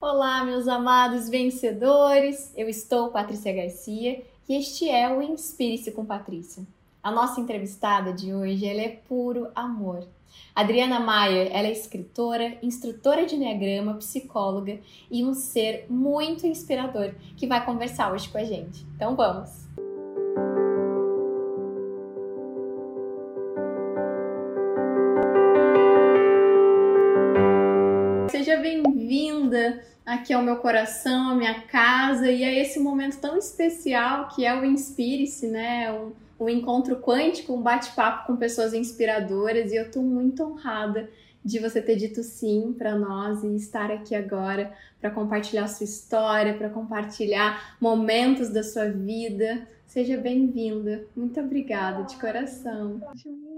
Olá, meus amados vencedores! Eu estou Patrícia Garcia e este é o Inspire-se com Patrícia. A nossa entrevistada de hoje ela é puro amor. Adriana Maier, ela é escritora, instrutora de Enneagrama, psicóloga e um ser muito inspirador que vai conversar hoje com a gente. Então vamos! Aqui ao meu coração, à minha casa e a esse momento tão especial que é o Inspire-se, né? Um, um encontro quântico, um bate-papo com pessoas inspiradoras e eu estou muito honrada de você ter dito sim para nós e estar aqui agora para compartilhar sua história, para compartilhar momentos da sua vida. Seja bem-vinda. Muito obrigada de coração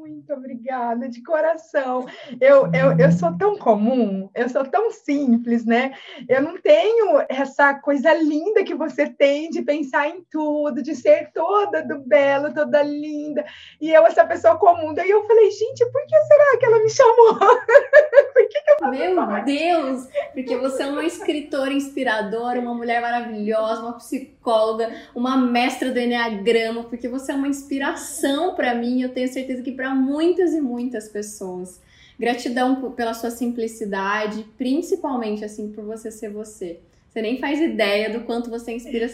muito obrigada, de coração. Eu, eu, eu sou tão comum, eu sou tão simples, né? Eu não tenho essa coisa linda que você tem de pensar em tudo, de ser toda do belo, toda linda. E eu, essa pessoa comum, daí eu falei, gente, por que será que ela me chamou? por que, que eu Meu mais? Deus! Porque você é uma escritora inspiradora, uma mulher maravilhosa, uma psicóloga, uma mestra do Enneagrama, porque você é uma inspiração para mim. Eu tenho certeza que para muitas e muitas pessoas. Gratidão pela sua simplicidade, principalmente assim por você ser você. Você nem faz ideia do quanto você inspira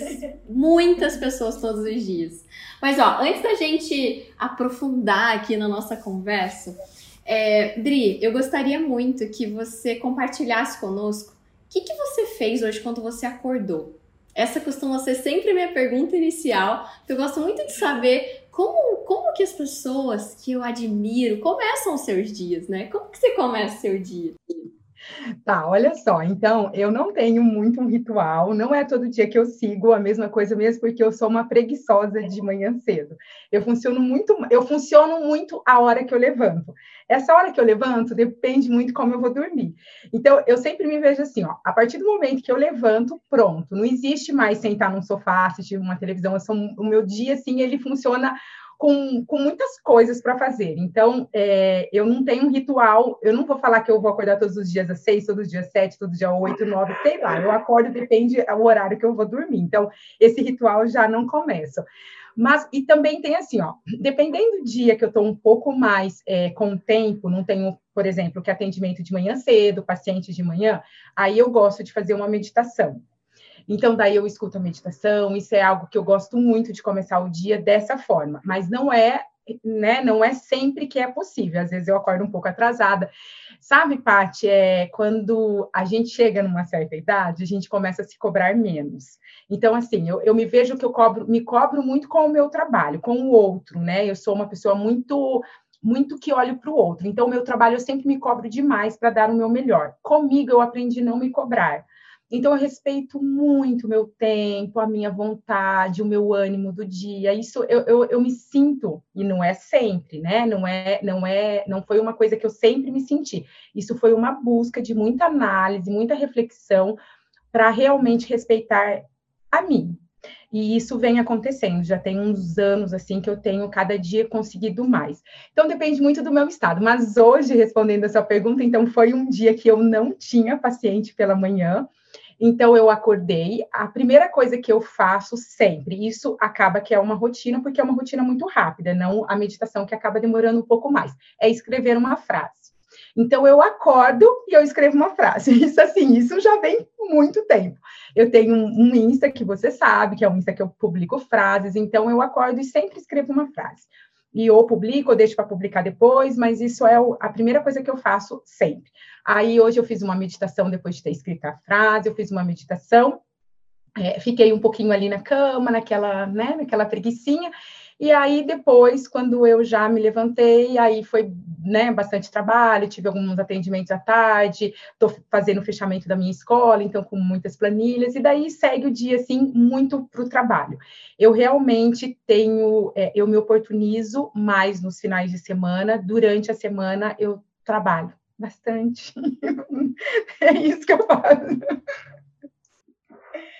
muitas pessoas todos os dias. Mas ó, antes da gente aprofundar aqui na nossa conversa, é, Dri, eu gostaria muito que você compartilhasse conosco o que, que você fez hoje quando você acordou. Essa costuma ser sempre a minha pergunta inicial, eu gosto muito de saber como, como que as pessoas que eu admiro começam os seus dias, né? Como que você começa o seu dia? Tá, olha só, então eu não tenho muito um ritual, não é todo dia que eu sigo a mesma coisa mesmo, porque eu sou uma preguiçosa de manhã cedo. Eu funciono muito, eu funciono muito a hora que eu levanto. Essa hora que eu levanto depende muito como eu vou dormir. Então, eu sempre me vejo assim, ó, a partir do momento que eu levanto, pronto, não existe mais sentar num sofá, assistir uma televisão, sou, o meu dia, assim, ele funciona com, com muitas coisas para fazer. Então, é, eu não tenho um ritual, eu não vou falar que eu vou acordar todos os dias às seis, todos os dias sete, todos os dias oito, nove, sei lá, eu acordo, depende do horário que eu vou dormir. Então, esse ritual já não começa. Mas, e também tem assim, ó, dependendo do dia que eu estou um pouco mais é, com tempo, não tenho, por exemplo, que atendimento de manhã cedo, paciente de manhã, aí eu gosto de fazer uma meditação. Então, daí eu escuto a meditação, isso é algo que eu gosto muito de começar o dia dessa forma, mas não é, né, não é sempre que é possível. Às vezes eu acordo um pouco atrasada. Sabe, Paty, é quando a gente chega numa certa idade, a gente começa a se cobrar menos. Então, assim, eu, eu me vejo que eu cobro, me cobro muito com o meu trabalho, com o outro, né? Eu sou uma pessoa muito muito que olho para o outro. Então, o meu trabalho eu sempre me cobro demais para dar o meu melhor. Comigo eu aprendi não me cobrar. Então, eu respeito muito o meu tempo, a minha vontade, o meu ânimo do dia. Isso eu, eu, eu, me sinto, e não é sempre, né? Não é, não é, não foi uma coisa que eu sempre me senti. Isso foi uma busca de muita análise, muita reflexão para realmente respeitar a mim. E isso vem acontecendo, já tem uns anos assim que eu tenho cada dia conseguido mais. Então depende muito do meu estado. Mas hoje, respondendo essa pergunta, então foi um dia que eu não tinha paciente pela manhã. Então eu acordei, a primeira coisa que eu faço sempre, isso acaba que é uma rotina, porque é uma rotina muito rápida, não a meditação que acaba demorando um pouco mais, é escrever uma frase. Então eu acordo e eu escrevo uma frase. Isso assim, isso já vem muito tempo. Eu tenho um, Insta que você sabe, que é um Insta que eu publico frases, então eu acordo e sempre escrevo uma frase e ou publico ou deixo para publicar depois, mas isso é a primeira coisa que eu faço sempre. Aí hoje eu fiz uma meditação depois de ter escrito a frase, eu fiz uma meditação, é, fiquei um pouquinho ali na cama, naquela, né, naquela preguiçinha, e aí depois, quando eu já me levantei, aí foi né, bastante trabalho, tive alguns atendimentos à tarde, estou fazendo o fechamento da minha escola, então com muitas planilhas, e daí segue o dia assim muito para o trabalho. Eu realmente tenho, é, eu me oportunizo mais nos finais de semana, durante a semana eu trabalho bastante. é isso que eu faço.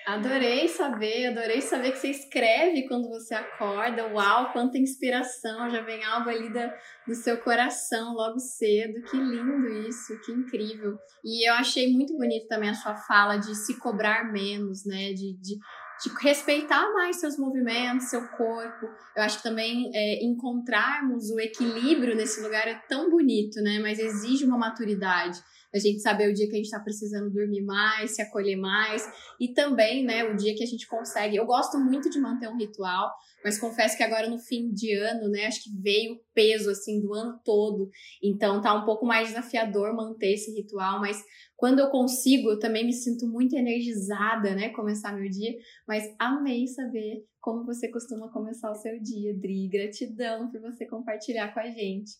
Adorei saber, adorei saber que você escreve quando você acorda. Uau, quanta inspiração! Já vem algo ali da, do seu coração logo cedo. Que lindo isso, que incrível. E eu achei muito bonito também a sua fala de se cobrar menos, né? De, de, de respeitar mais seus movimentos, seu corpo. Eu acho que também é, encontrarmos o equilíbrio nesse lugar é tão bonito, né? Mas exige uma maturidade a gente saber o dia que a gente está precisando dormir mais, se acolher mais, e também, né, o dia que a gente consegue. Eu gosto muito de manter um ritual, mas confesso que agora no fim de ano, né, acho que veio o peso, assim, do ano todo, então tá um pouco mais desafiador manter esse ritual, mas quando eu consigo, eu também me sinto muito energizada, né, começar meu dia, mas amei saber como você costuma começar o seu dia, Dri. Gratidão por você compartilhar com a gente.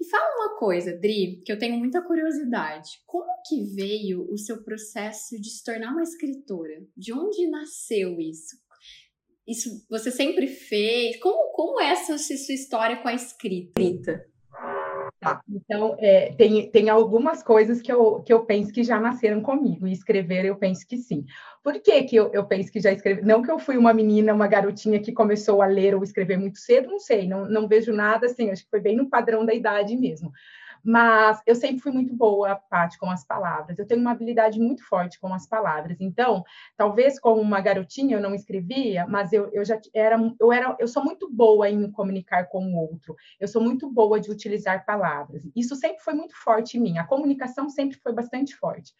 E fala uma coisa, Dri, que eu tenho muita curiosidade. Como que veio o seu processo de se tornar uma escritora? De onde nasceu isso? Isso você sempre fez? Como, como é essa sua história com a escrita? Tá, então, é, tem, tem algumas coisas que eu, que eu penso que já nasceram comigo, e escrever eu penso que sim. Por que, que eu, eu penso que já escrevi? Não que eu fui uma menina, uma garotinha que começou a ler ou escrever muito cedo, não sei, não, não vejo nada assim, acho que foi bem no padrão da idade mesmo. Mas eu sempre fui muito boa, Paty, com as palavras. Eu tenho uma habilidade muito forte com as palavras. Então, talvez como uma garotinha eu não escrevia, mas eu, eu já era eu era eu sou muito boa em me comunicar com o outro. Eu sou muito boa de utilizar palavras. Isso sempre foi muito forte em mim. A comunicação sempre foi bastante forte.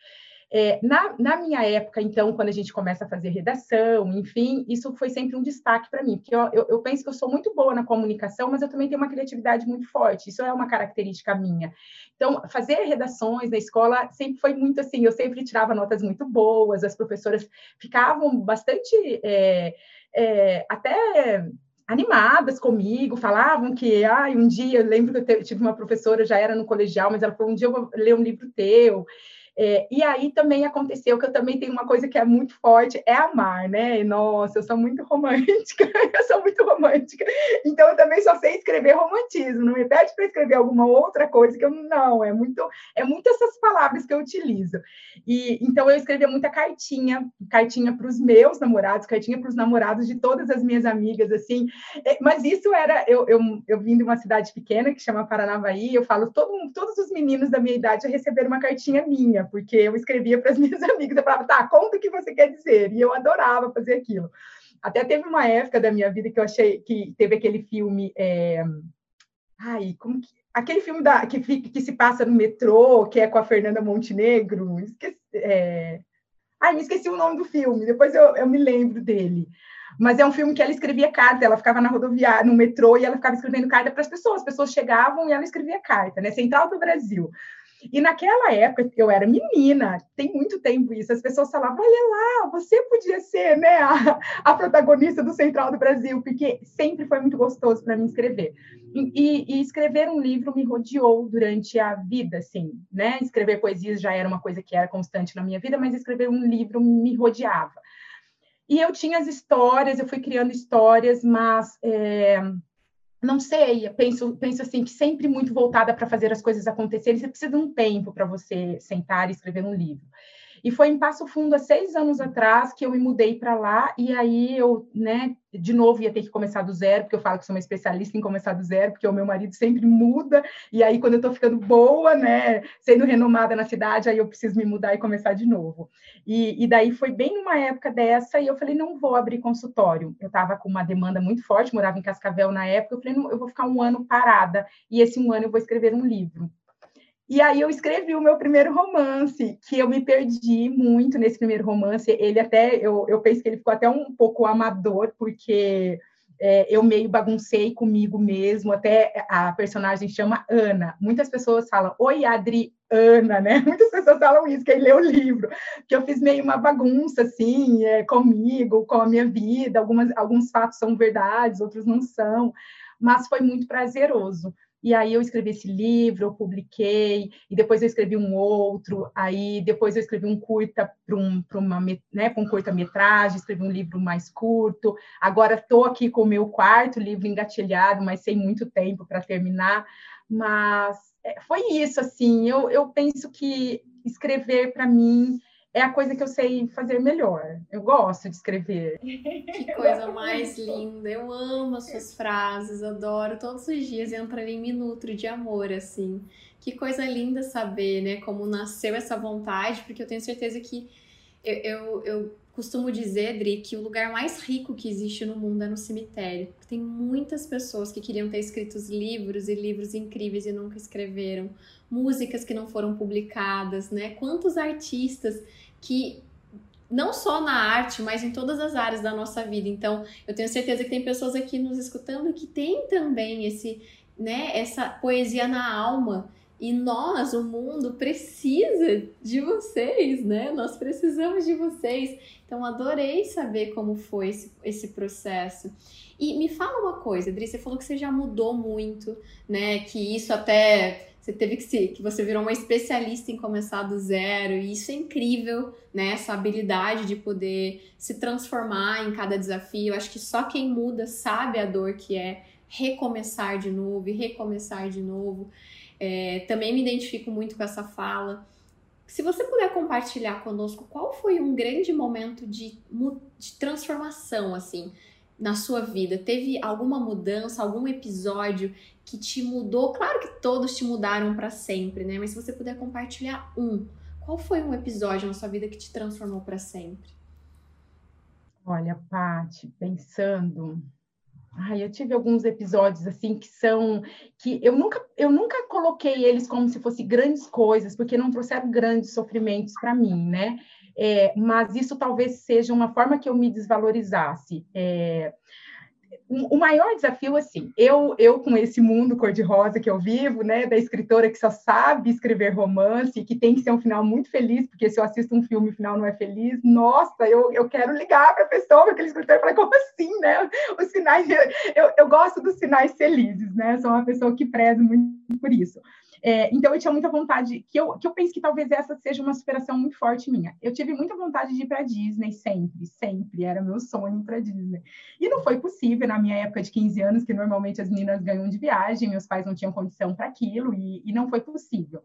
É, na, na, minha época, então, quando a gente começa a fazer redação, enfim, isso foi sempre um destaque para mim, porque eu, eu, eu, penso que eu sou muito boa na comunicação, mas eu também tenho uma criatividade muito forte, isso é uma característica minha. Então, fazer redações na escola sempre foi muito assim, eu sempre tirava notas muito boas, as professoras ficavam bastante. É, é, até animadas comigo, falavam que, ah, um dia, eu lembro que eu tive uma professora, já era no colegial, mas ela falou, um dia eu vou ler um livro teu, é, e aí também aconteceu que eu também tenho uma coisa que é muito forte, é amar, né? Nossa, eu sou muito romântica, eu sou muito romântica. Então eu também só sei escrever romantismo. Não me pede para escrever alguma outra coisa que eu não, é muito, é muito essas palavras que eu utilizo. E então eu escrevia muita cartinha, cartinha para os meus namorados, cartinha para os namorados de todas as minhas amigas, assim. É, mas isso era, eu, eu, eu vim de uma cidade pequena que chama Paranavaí, eu falo, todo, todos os meninos da minha idade receberam uma cartinha minha porque eu escrevia para as minhas amigas, eu falava, tá, conta o que você quer dizer, e eu adorava fazer aquilo. Até teve uma época da minha vida que eu achei que teve aquele filme. É... Ai, como que. Aquele filme da, que, que se passa no metrô, que é com a Fernanda Montenegro. Esqueci, é... Ai, me esqueci o nome do filme, depois eu, eu me lembro dele. Mas é um filme que ela escrevia carta, ela ficava na rodoviária, no metrô, e ela ficava escrevendo carta para as pessoas. As pessoas chegavam e ela escrevia carta, né? Central do Brasil. E naquela época, eu era menina, tem muito tempo isso, as pessoas falavam, olha lá, você podia ser né, a, a protagonista do Central do Brasil, porque sempre foi muito gostoso para mim escrever. E, e, escrever um livro me rodeou durante a vida, assim, né? Escrever poesias já era uma coisa que era constante na minha vida, mas escrever um livro me rodeava. E eu tinha as histórias, eu fui criando histórias, mas... É não sei, penso, penso assim, que sempre muito voltada para fazer as coisas acontecerem, você precisa de um tempo para você sentar e escrever um livro. E foi em Passo Fundo, há seis anos atrás, que eu me mudei para lá, e aí eu, né, de novo ia ter que começar do zero, porque eu falo que sou uma especialista em começar do zero, porque o meu marido sempre muda, e aí quando eu estou ficando boa, né, sendo renomada na cidade, aí eu preciso me mudar e começar de novo. E, e daí foi bem numa época dessa, e eu falei, não vou abrir consultório. Eu estava com uma demanda muito forte, morava em Cascavel na época, eu falei, não, eu vou ficar um ano parada, e esse um ano eu vou escrever um livro. E aí eu escrevi o meu primeiro romance, que eu me perdi muito nesse primeiro romance. Ele até, eu, eu penso que ele ficou até um pouco amador, porque é, eu meio baguncei comigo mesmo, até a personagem chama Ana. Muitas pessoas falam, oi, Adriana, né? Muitas pessoas falam isso, quem lê o livro, que eu fiz meio uma bagunça, assim, é, comigo, com a minha vida, Algumas, alguns fatos são verdades, outros não são, mas foi muito prazeroso. E aí eu escrevi esse livro, eu publiquei, e depois eu escrevi um outro, aí depois eu escrevi um curta para um, uma, né, com curta-metragem, escrevi um livro mais curto. Agora estou aqui com o meu quarto livro engatilhado, mas sem muito tempo para terminar. Mas é, foi isso, assim, eu, eu penso que escrever para mim é a coisa que eu sei fazer melhor. Eu gosto de escrever. Que coisa mais linda. Eu amo as suas frases, adoro. Todos os dias entra em me nutro de amor, assim. Que coisa linda saber, né, como nasceu essa vontade, porque eu tenho certeza que eu, eu, eu costumo dizer, Dri, que o lugar mais rico que existe no mundo é no cemitério. Tem muitas pessoas que queriam ter escrito livros e livros incríveis e nunca escreveram, músicas que não foram publicadas, né? Quantos artistas que não só na arte, mas em todas as áreas da nossa vida. Então, eu tenho certeza que tem pessoas aqui nos escutando que têm também esse, né, essa poesia na alma e nós, o mundo, precisa de vocês, né? Nós precisamos de vocês. Então, adorei saber como foi esse, esse processo. E me fala uma coisa, Adri, você falou que você já mudou muito, né? Que isso até você teve que se, que você virou uma especialista em começar do zero, e isso é incrível, né? Essa habilidade de poder se transformar em cada desafio. Acho que só quem muda sabe a dor que é recomeçar de novo e recomeçar de novo. É, também me identifico muito com essa fala. Se você puder compartilhar conosco qual foi um grande momento de, de transformação, assim, na sua vida? Teve alguma mudança, algum episódio que te mudou? Claro que todos te mudaram para sempre, né? Mas se você puder compartilhar um, qual foi um episódio na sua vida que te transformou para sempre? Olha, Paty, pensando, Ai, eu tive alguns episódios assim que são que eu nunca eu nunca coloquei eles como se fossem grandes coisas, porque não trouxeram grandes sofrimentos para mim, né? É, mas isso talvez seja uma forma que eu me desvalorizasse. É, o maior desafio, assim, eu, eu com esse mundo cor-de-rosa que eu vivo, né, da escritora que só sabe escrever romance, que tem que ser um final muito feliz, porque se eu assisto um filme e o final não é feliz, nossa, eu, eu quero ligar para a pessoa, para aquele escritor, e falar, como assim, né? Os sinais, eu, eu gosto dos sinais felizes, né? Sou uma pessoa que prezo muito por isso. É, então, eu tinha muita vontade, que eu, que eu penso que talvez essa seja uma superação muito forte minha. Eu tive muita vontade de ir para Disney sempre, sempre, era meu sonho ir para Disney. E não foi possível na minha época de 15 anos, que normalmente as meninas ganham de viagem, meus pais não tinham condição para aquilo, e, e não foi possível.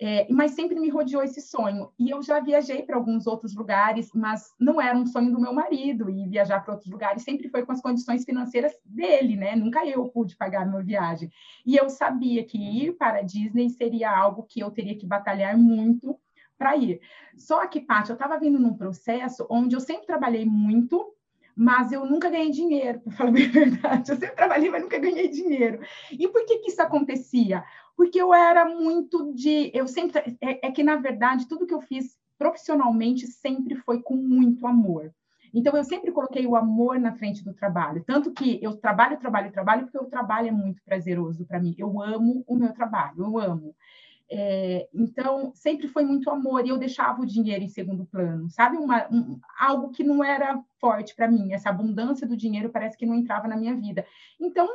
É, mas sempre me rodeou esse sonho. E eu já viajei para alguns outros lugares, mas não era um sonho do meu marido. E viajar para outros lugares sempre foi com as condições financeiras dele, né? Nunca eu pude pagar uma viagem. E eu sabia que ir para a Disney seria algo que eu teria que batalhar muito para ir. Só que, Paty, eu estava vindo num processo onde eu sempre trabalhei muito, mas eu nunca ganhei dinheiro, para falar a verdade. Eu sempre trabalhei, mas nunca ganhei dinheiro. E por que, que isso acontecia? Porque eu era muito de. Eu sempre. É, é, que, na verdade, tudo que eu fiz profissionalmente sempre foi com muito amor. Então, eu sempre coloquei o amor na frente do trabalho. Tanto que eu trabalho, trabalho, trabalho, porque o trabalho é muito prazeroso para mim. Eu amo o meu trabalho, eu amo. É, então, sempre foi muito amor e eu deixava o dinheiro em segundo plano, sabe? Uma, um, algo que não era forte para mim, essa abundância do dinheiro parece que não entrava na minha vida. Então,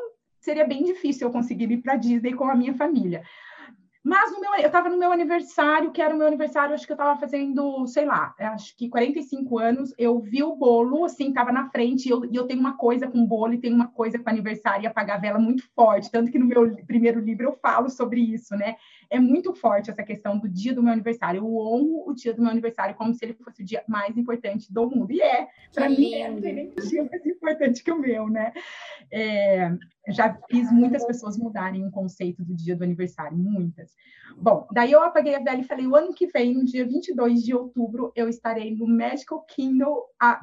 seria bem difícil eu conseguir ir para Disney com a minha família. Mas no meu, eu estava no meu aniversário, que era o meu aniversário, acho que eu estava fazendo, sei lá, acho que 45 anos. Eu vi o bolo, assim, estava na frente, e eu, e eu tenho uma coisa com bolo e tenho uma coisa com aniversário e apagar vela muito forte. Tanto que no meu primeiro livro eu falo sobre isso, né? É muito forte essa questão do dia do meu aniversário. Eu honro o dia do meu aniversário como se ele fosse o dia mais importante do mundo. E é, para mim, é, não tem dia mais importante que o meu, né? É, já fiz muitas pessoas mudarem o conceito do dia do aniversário, muitas. Bom, daí eu apaguei a vela e falei, o ano que vem, no dia 22 de outubro, eu estarei no Magical Kingdom a,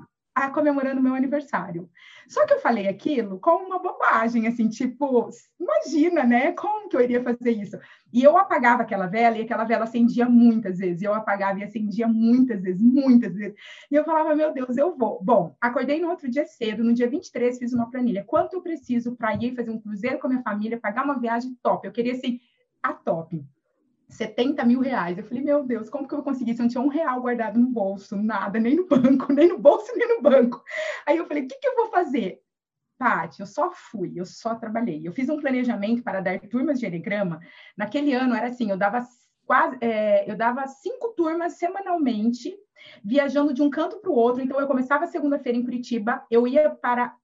comemorando meu aniversário. Só que eu falei aquilo com uma bobagem, assim, tipo, imagina, né? Como que eu iria fazer isso? E eu apagava aquela vela e aquela vela acendia muitas vezes. Eu apagava e acendia muitas vezes, muitas vezes. E eu falava, meu Deus, eu vou. Bom, acordei no outro dia cedo, no dia 23, fiz uma planilha. Quanto eu preciso para ir fazer um cruzeiro com a minha família, pagar uma viagem top? Eu queria, assim, a top. 70 mil reais. Eu falei, meu Deus, como que eu vou conseguir? Se eu não tinha um real guardado no bolso, nada, nem no banco, nem no bolso, nem no banco. Aí eu falei, o que, que eu vou fazer? Paty, eu só fui, eu só trabalhei. Eu fiz um planejamento para dar turmas de Enegrama. Naquele ano era assim, eu dava quase, é, eu dava cinco turmas semanalmente, viajando de um canto para o outro. Então eu começava segunda-feira em Curitiba, eu ia para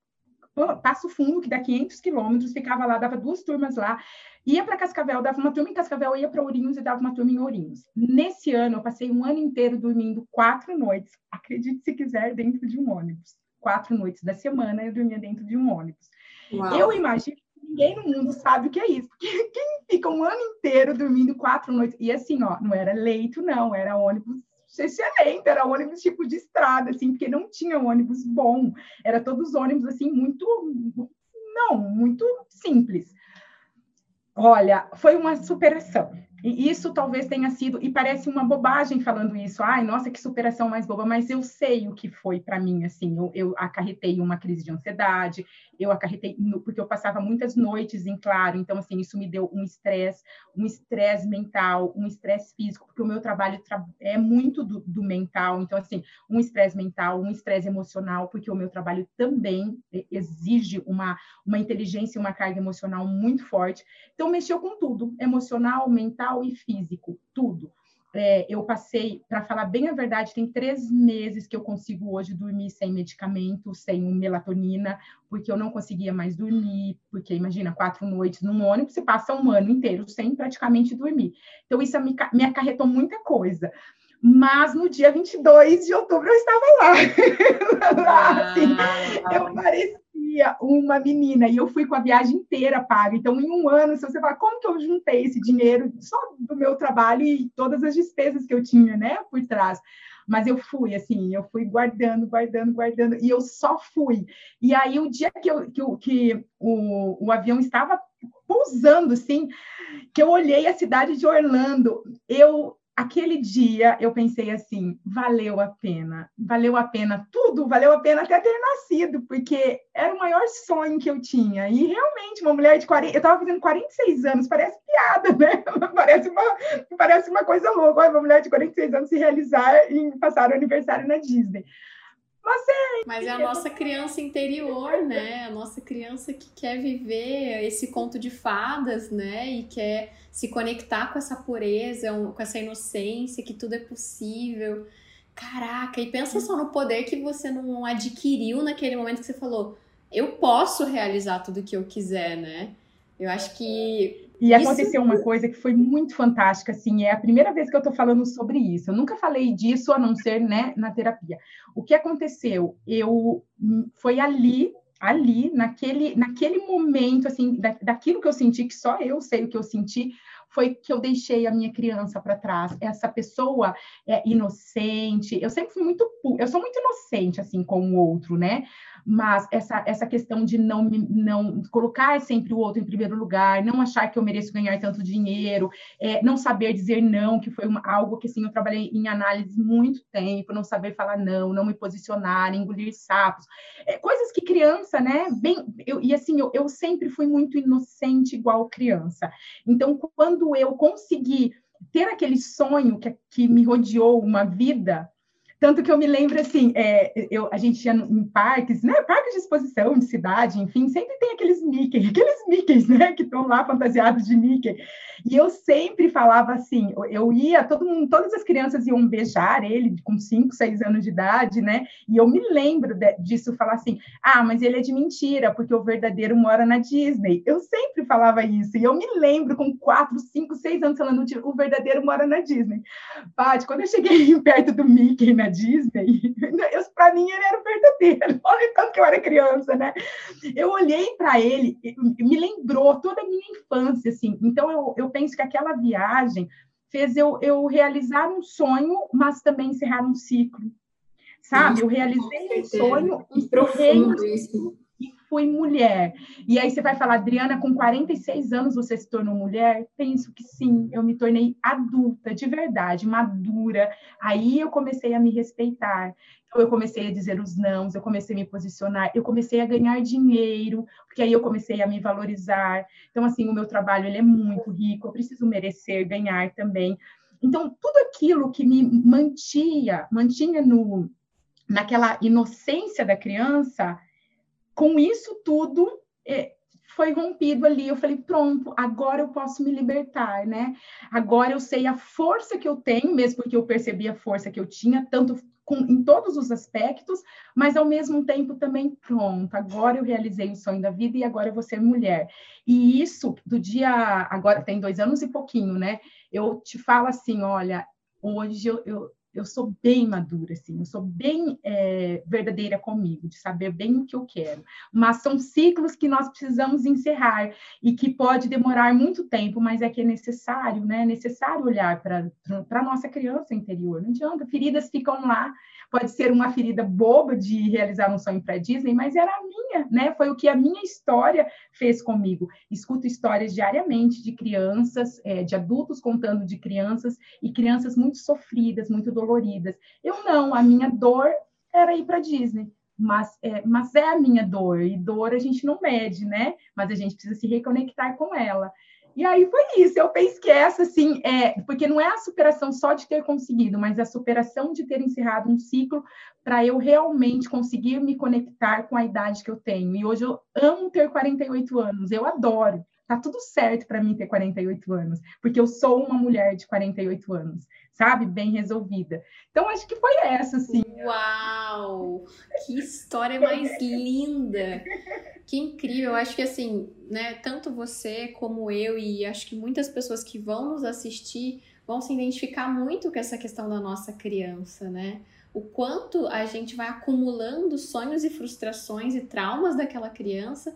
Passo Fundo, que dá 500 quilômetros, ficava lá, dava duas turmas lá, ia para Cascavel, dava uma turma em Cascavel, ia para Ourinhos e dava uma turma em Ourinhos. Nesse ano, eu passei um ano inteiro dormindo quatro noites, acredite se quiser, dentro de um ônibus. Quatro noites da semana eu dormia dentro de um ônibus. Uau. Eu imagino que ninguém no mundo sabe o que é isso, porque quem fica um ano inteiro dormindo quatro noites, e assim, ó, não era leito, não, era ônibus excelente, era ônibus tipo de estrada, assim, porque não tinha ônibus bom, era todos ônibus, assim, muito, não, muito simples. Olha, foi uma superação. E isso talvez tenha sido, e parece uma bobagem falando isso, ai, nossa, que superação mais boba, mas eu sei o que foi para mim, assim, eu, eu, acarretei uma crise de ansiedade, eu acarretei, porque eu passava muitas noites em claro, então, assim, isso me deu um estresse, um estresse mental, um estresse físico, porque o meu trabalho é muito do, do mental, então, assim, um estresse mental, um estresse emocional, porque o meu trabalho também exige uma, uma inteligência e uma carga emocional muito forte, então, mexeu com tudo, emocional, mental, mental e físico, tudo. É, eu passei, para falar bem a verdade, tem três meses que eu consigo hoje dormir sem medicamento, sem melatonina, porque eu não conseguia mais dormir, porque imagina, quatro noites num ônibus, você passa um ano inteiro sem praticamente dormir. Então, isso me, me acarretou muita coisa mas no dia 22 de outubro eu estava lá. lá assim, eu parecia uma menina e eu fui com a viagem inteira paga. Então, em um ano, se você falar como que eu juntei esse dinheiro só do meu trabalho e todas as despesas que eu tinha, né, por trás. Mas eu fui, assim, eu fui guardando, guardando, guardando, e eu só fui. E aí, o dia que, eu, que, que o, o avião estava pousando, assim, que eu olhei a cidade de Orlando, eu aquele dia eu pensei assim, valeu a pena, valeu a pena tudo, valeu a pena até ter nascido, porque era o maior sonho que eu tinha. E realmente, uma mulher de 40, eu estava fazendo 46 anos, parece piada, né? parece uma, parece uma coisa louca, uma mulher de 46 anos se realizar e passar o aniversário na Disney. Mas é, Mas é a nossa criança interior, né? A nossa criança que quer viver esse conto de fadas, né? E quer se conectar com essa pureza, com essa inocência, que tudo é possível. Caraca, e pensa só no poder que você não adquiriu naquele momento que você falou: eu posso realizar tudo o que eu quiser, né? Eu acho que. E isso... aconteceu uma coisa que foi muito fantástica, assim, é a primeira vez que eu estou falando sobre isso. Eu nunca falei disso a não ser, né, na terapia. O que aconteceu? Eu foi ali ali, naquele, naquele momento, assim, da, daquilo que eu senti, que só eu sei o que eu senti, foi que eu deixei a minha criança para trás. Essa pessoa é inocente. Eu sempre fui muito, eu sou muito inocente assim com o outro, né? Mas essa, essa questão de não, não colocar sempre o outro em primeiro lugar, não achar que eu mereço ganhar tanto dinheiro, é, não saber dizer não, que foi uma, algo que assim, eu trabalhei em análise muito tempo, não saber falar não, não me posicionar, engolir sapos, é, coisas que criança, né, bem, eu, e assim, eu, eu sempre fui muito inocente igual criança, então quando eu consegui ter aquele sonho que, que me rodeou uma vida, tanto que eu me lembro assim, é, eu, a gente ia em parques, né? Parques de exposição, de cidade, enfim, sempre tem aqueles Mickey, aqueles Mickeys, né? Que estão lá fantasiados de Mickey. E eu sempre falava assim, eu ia, todo mundo, todas as crianças iam beijar ele com 5, 6 anos de idade, né? E eu me lembro de, disso, falar assim, ah, mas ele é de mentira, porque o verdadeiro mora na Disney. Eu sempre falava isso, e eu me lembro com 4, 5, 6 anos falando, o verdadeiro mora na Disney. Paty, quando eu cheguei perto do Mickey na Disney, para mim ele era verdadeiro. Olha tanto que eu era criança, né? Eu olhei para ele, me lembrou toda a minha infância, assim. Então eu, eu penso que aquela viagem fez eu, eu realizar um sonho, mas também encerrar um ciclo. Sabe? Eu realizei um sonho e profundo isso fui mulher. E aí você vai falar, Adriana, com 46 anos você se tornou mulher? Penso que sim, eu me tornei adulta, de verdade, madura. Aí eu comecei a me respeitar. Então, eu comecei a dizer os nãos, eu comecei a me posicionar, eu comecei a ganhar dinheiro, porque aí eu comecei a me valorizar. Então, assim, o meu trabalho ele é muito rico, eu preciso merecer, ganhar também. Então, tudo aquilo que me mantinha, mantinha no, naquela inocência da criança, com isso tudo, é, foi rompido ali. Eu falei, pronto, agora eu posso me libertar, né? Agora eu sei a força que eu tenho, mesmo porque eu percebi a força que eu tinha, tanto com, em todos os aspectos, mas ao mesmo tempo também pronto, agora eu realizei o sonho da vida e agora eu vou ser mulher. E isso do dia agora tem dois anos e pouquinho, né? Eu te falo assim, olha, hoje eu, eu eu sou bem madura, assim, eu sou bem é, verdadeira comigo, de saber bem o que eu quero. Mas são ciclos que nós precisamos encerrar e que pode demorar muito tempo, mas é que é necessário, né? É necessário olhar para a nossa criança interior. Não adianta, feridas ficam lá. Pode ser uma ferida boba de realizar um sonho para Disney, mas era a minha, né? Foi o que a minha história fez comigo. Escuto histórias diariamente de crianças, é, de adultos contando de crianças e crianças muito sofridas, muito doloridas. Eu não, a minha dor era ir para Disney. Mas é, mas é a minha dor, e dor a gente não mede, né? Mas a gente precisa se reconectar com ela. E aí foi isso, eu penso que essa, assim, é, porque não é a superação só de ter conseguido, mas a superação de ter encerrado um ciclo para eu realmente conseguir me conectar com a idade que eu tenho. E hoje eu amo ter 48 anos, eu adoro. Tá tudo certo para mim ter 48 anos, porque eu sou uma mulher de 48 anos sabe? Bem resolvida. Então, acho que foi essa, assim. Uau! Que história mais linda! Que incrível! Eu acho que, assim, né, tanto você como eu e acho que muitas pessoas que vão nos assistir vão se identificar muito com essa questão da nossa criança, né? O quanto a gente vai acumulando sonhos e frustrações e traumas daquela criança.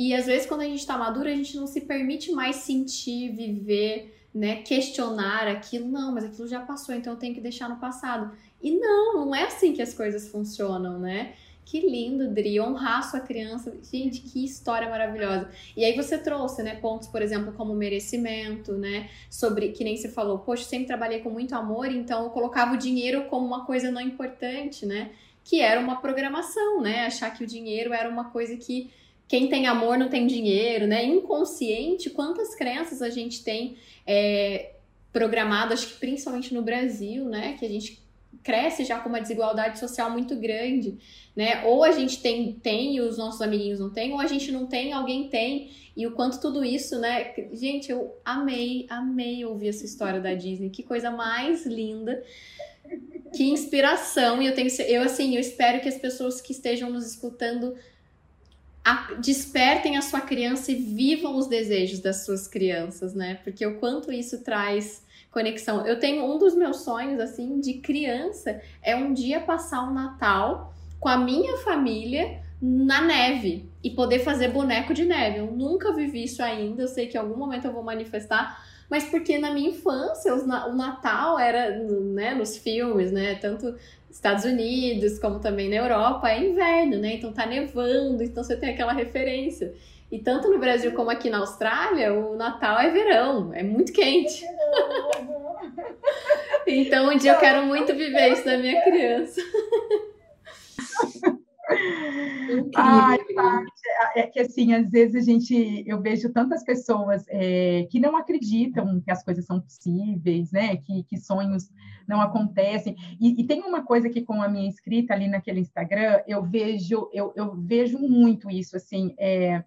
E às vezes, quando a gente tá madura, a gente não se permite mais sentir, viver, né, questionar aquilo, não, mas aquilo já passou, então eu tenho que deixar no passado. E não, não é assim que as coisas funcionam, né? Que lindo, Dri, honrar sua criança. Gente, que história maravilhosa. E aí você trouxe, né, pontos, por exemplo, como merecimento, né, sobre, que nem você falou, poxa, sempre trabalhei com muito amor, então eu colocava o dinheiro como uma coisa não importante, né, que era uma programação, né, achar que o dinheiro era uma coisa que quem tem amor não tem dinheiro, né, inconsciente, quantas crenças a gente tem é, programado, acho que principalmente no Brasil, né? Que a gente cresce já com uma desigualdade social muito grande, né? Ou a gente tem, tem e os nossos amiguinhos não têm, ou a gente não tem, alguém tem. E o quanto tudo isso, né? Gente, eu amei, amei ouvir essa história da Disney. Que coisa mais linda. Que inspiração. E eu tenho, eu assim, eu espero que as pessoas que estejam nos escutando a, despertem a sua criança e vivam os desejos das suas crianças, né? Porque o quanto isso traz conexão. Eu tenho um dos meus sonhos, assim, de criança, é um dia passar o um Natal com a minha família na neve e poder fazer boneco de neve. Eu nunca vivi isso ainda, eu sei que em algum momento eu vou manifestar, mas porque na minha infância o Natal era, né, nos filmes, né, tanto Estados Unidos, como também na Europa, é inverno, né? Então tá nevando, então você tem aquela referência. E tanto no Brasil como aqui na Austrália, o Natal é verão, é muito quente. então um dia eu quero muito viver isso na minha criança. Ai, é que assim, às vezes a gente, eu vejo tantas pessoas é, que não acreditam que as coisas são possíveis, né? Que, que sonhos não acontecem. E, e, tem uma coisa que com a minha escrita ali naquele Instagram, eu vejo, eu, eu vejo muito isso, assim, é,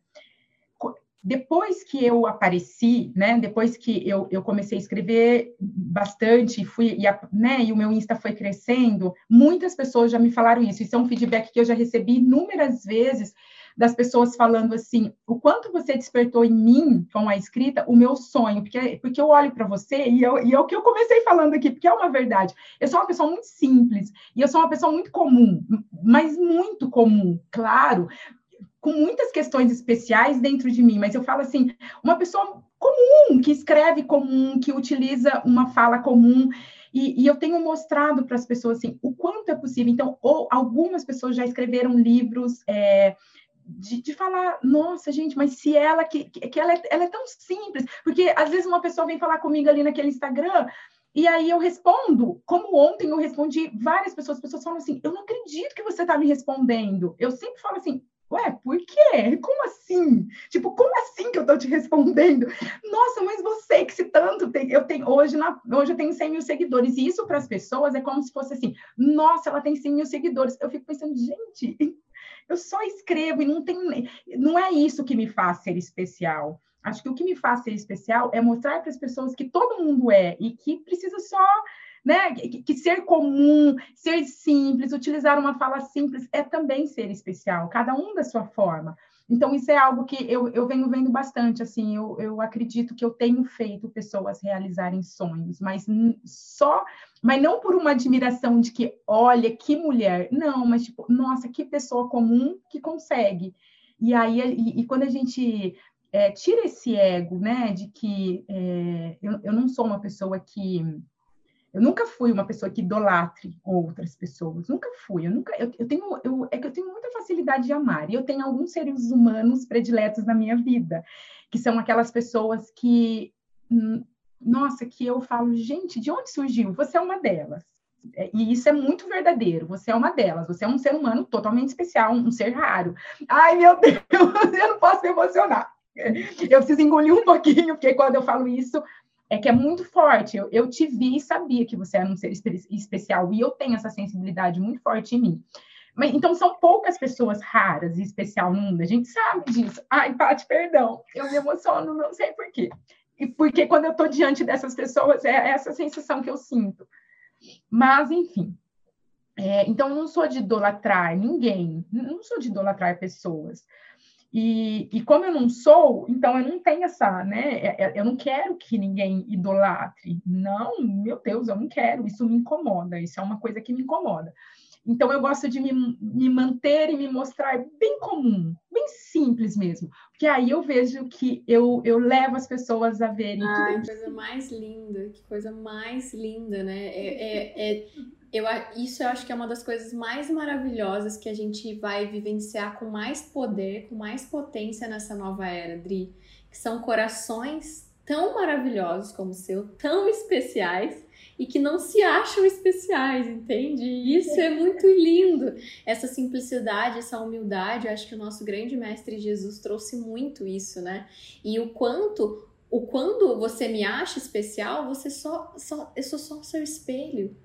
depois que eu apareci, né, depois que eu, eu comecei a escrever bastante, fui, e, a, né, e o meu Insta foi crescendo, muitas pessoas já me falaram isso, isso é um feedback que eu já recebi inúmeras vezes, das pessoas falando assim, o quanto você despertou em mim com a escrita o meu sonho, porque, porque eu olho para você e, eu, e é o que eu comecei falando aqui, porque é uma verdade. Eu sou uma pessoa muito simples e eu sou uma pessoa muito comum, mas muito comum, claro, com muitas questões especiais dentro de mim, mas eu falo assim, uma pessoa comum, que escreve comum, que utiliza uma fala comum. E, e, eu tenho mostrado para as pessoas assim o quanto é possível. Então, ou algumas pessoas já escreveram livros é, de, de, falar, nossa, gente, mas se ela que, que ela, é, ela é tão simples, porque às vezes uma pessoa vem falar comigo ali naquele Instagram. E aí eu respondo, como ontem eu respondi várias pessoas, as pessoas falam assim, eu não acredito que você está me respondendo. Eu sempre falo assim, ué, por quê? Como assim? Tipo, como assim que eu estou te respondendo? Nossa, mas você que se tanto tem, eu tenho hoje, na, hoje eu tenho 100 mil seguidores, e isso para as pessoas é como se fosse assim, nossa, ela tem 100 mil seguidores. Eu fico pensando, gente, eu só escrevo e não tem. Não é isso que me faz ser especial. Acho que o que me faz ser especial é mostrar para as pessoas que todo mundo é e que precisa só né? Que, ser comum, ser simples, utilizar uma fala simples é também ser especial, cada um da sua forma. Então, isso é algo que eu, eu venho vendo bastante, assim, eu, eu acredito que eu tenho feito pessoas realizarem sonhos, mas só, mas não por uma admiração de que, olha, que mulher, não, mas tipo, nossa, que pessoa comum que consegue. E aí, e, e quando a gente é, tira esse ego, né, de que é, eu, eu não sou uma pessoa que eu nunca fui uma pessoa que idolatre outras pessoas, nunca fui. Eu nunca, eu, eu tenho, eu, é que eu tenho muita facilidade de amar. E eu tenho alguns seres humanos prediletos na minha vida, que são aquelas pessoas que, hum, nossa, que eu falo, gente, de onde surgiu? Você é uma delas. É, e isso é muito verdadeiro. Você é uma delas. Você é um ser humano totalmente especial, um ser raro. Ai, meu Deus, eu não posso me emocionar. Eu preciso engolir um pouquinho, porque quando eu falo isso, é que é muito forte. Eu, eu te vi e sabia que você era um ser espe especial, e eu tenho essa sensibilidade muito forte em mim. Mas, então, são poucas pessoas raras e especial no mundo, a gente sabe disso. Ai, Paty, perdão, eu me emociono, não sei por quê. E porque quando eu estou diante dessas pessoas, é essa sensação que eu sinto. Mas, enfim. É, então, não sou de idolatrar ninguém, não sou de idolatrar pessoas. E, e, como eu não sou, então eu não tenho essa, né? É, é, eu não quero que ninguém idolatre. Não, meu Deus, eu não quero. Isso me incomoda. Isso é uma coisa que me incomoda. Então eu gosto de me, me manter e me mostrar bem comum, bem simples mesmo. Porque aí eu vejo que eu, eu levo as pessoas a verem. Ai, que coisa mais linda, que coisa mais linda, né? É, é, é eu, isso eu acho que é uma das coisas mais maravilhosas que a gente vai vivenciar com mais poder, com mais potência nessa nova era, Dri. Que são corações tão maravilhosos como o seu, tão especiais e que não se acham especiais, entende? E isso é muito lindo. Essa simplicidade, essa humildade, eu acho que o nosso grande mestre Jesus trouxe muito isso, né? E o quanto, o quando você me acha especial, você só, só eu sou só o seu espelho.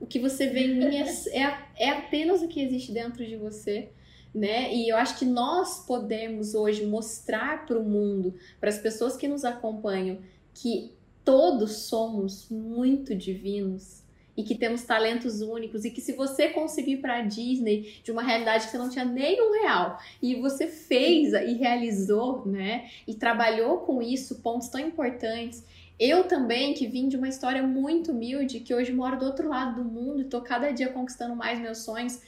O que você vê em mim é, é, é apenas o que existe dentro de você. Né? E eu acho que nós podemos hoje mostrar para o mundo, para as pessoas que nos acompanham, que todos somos muito divinos e que temos talentos únicos e que se você conseguir para a Disney de uma realidade que você não tinha nem um real e você fez e realizou, né? E trabalhou com isso pontos tão importantes eu também, que vim de uma história muito humilde, que hoje moro do outro lado do mundo e tô cada dia conquistando mais meus sonhos.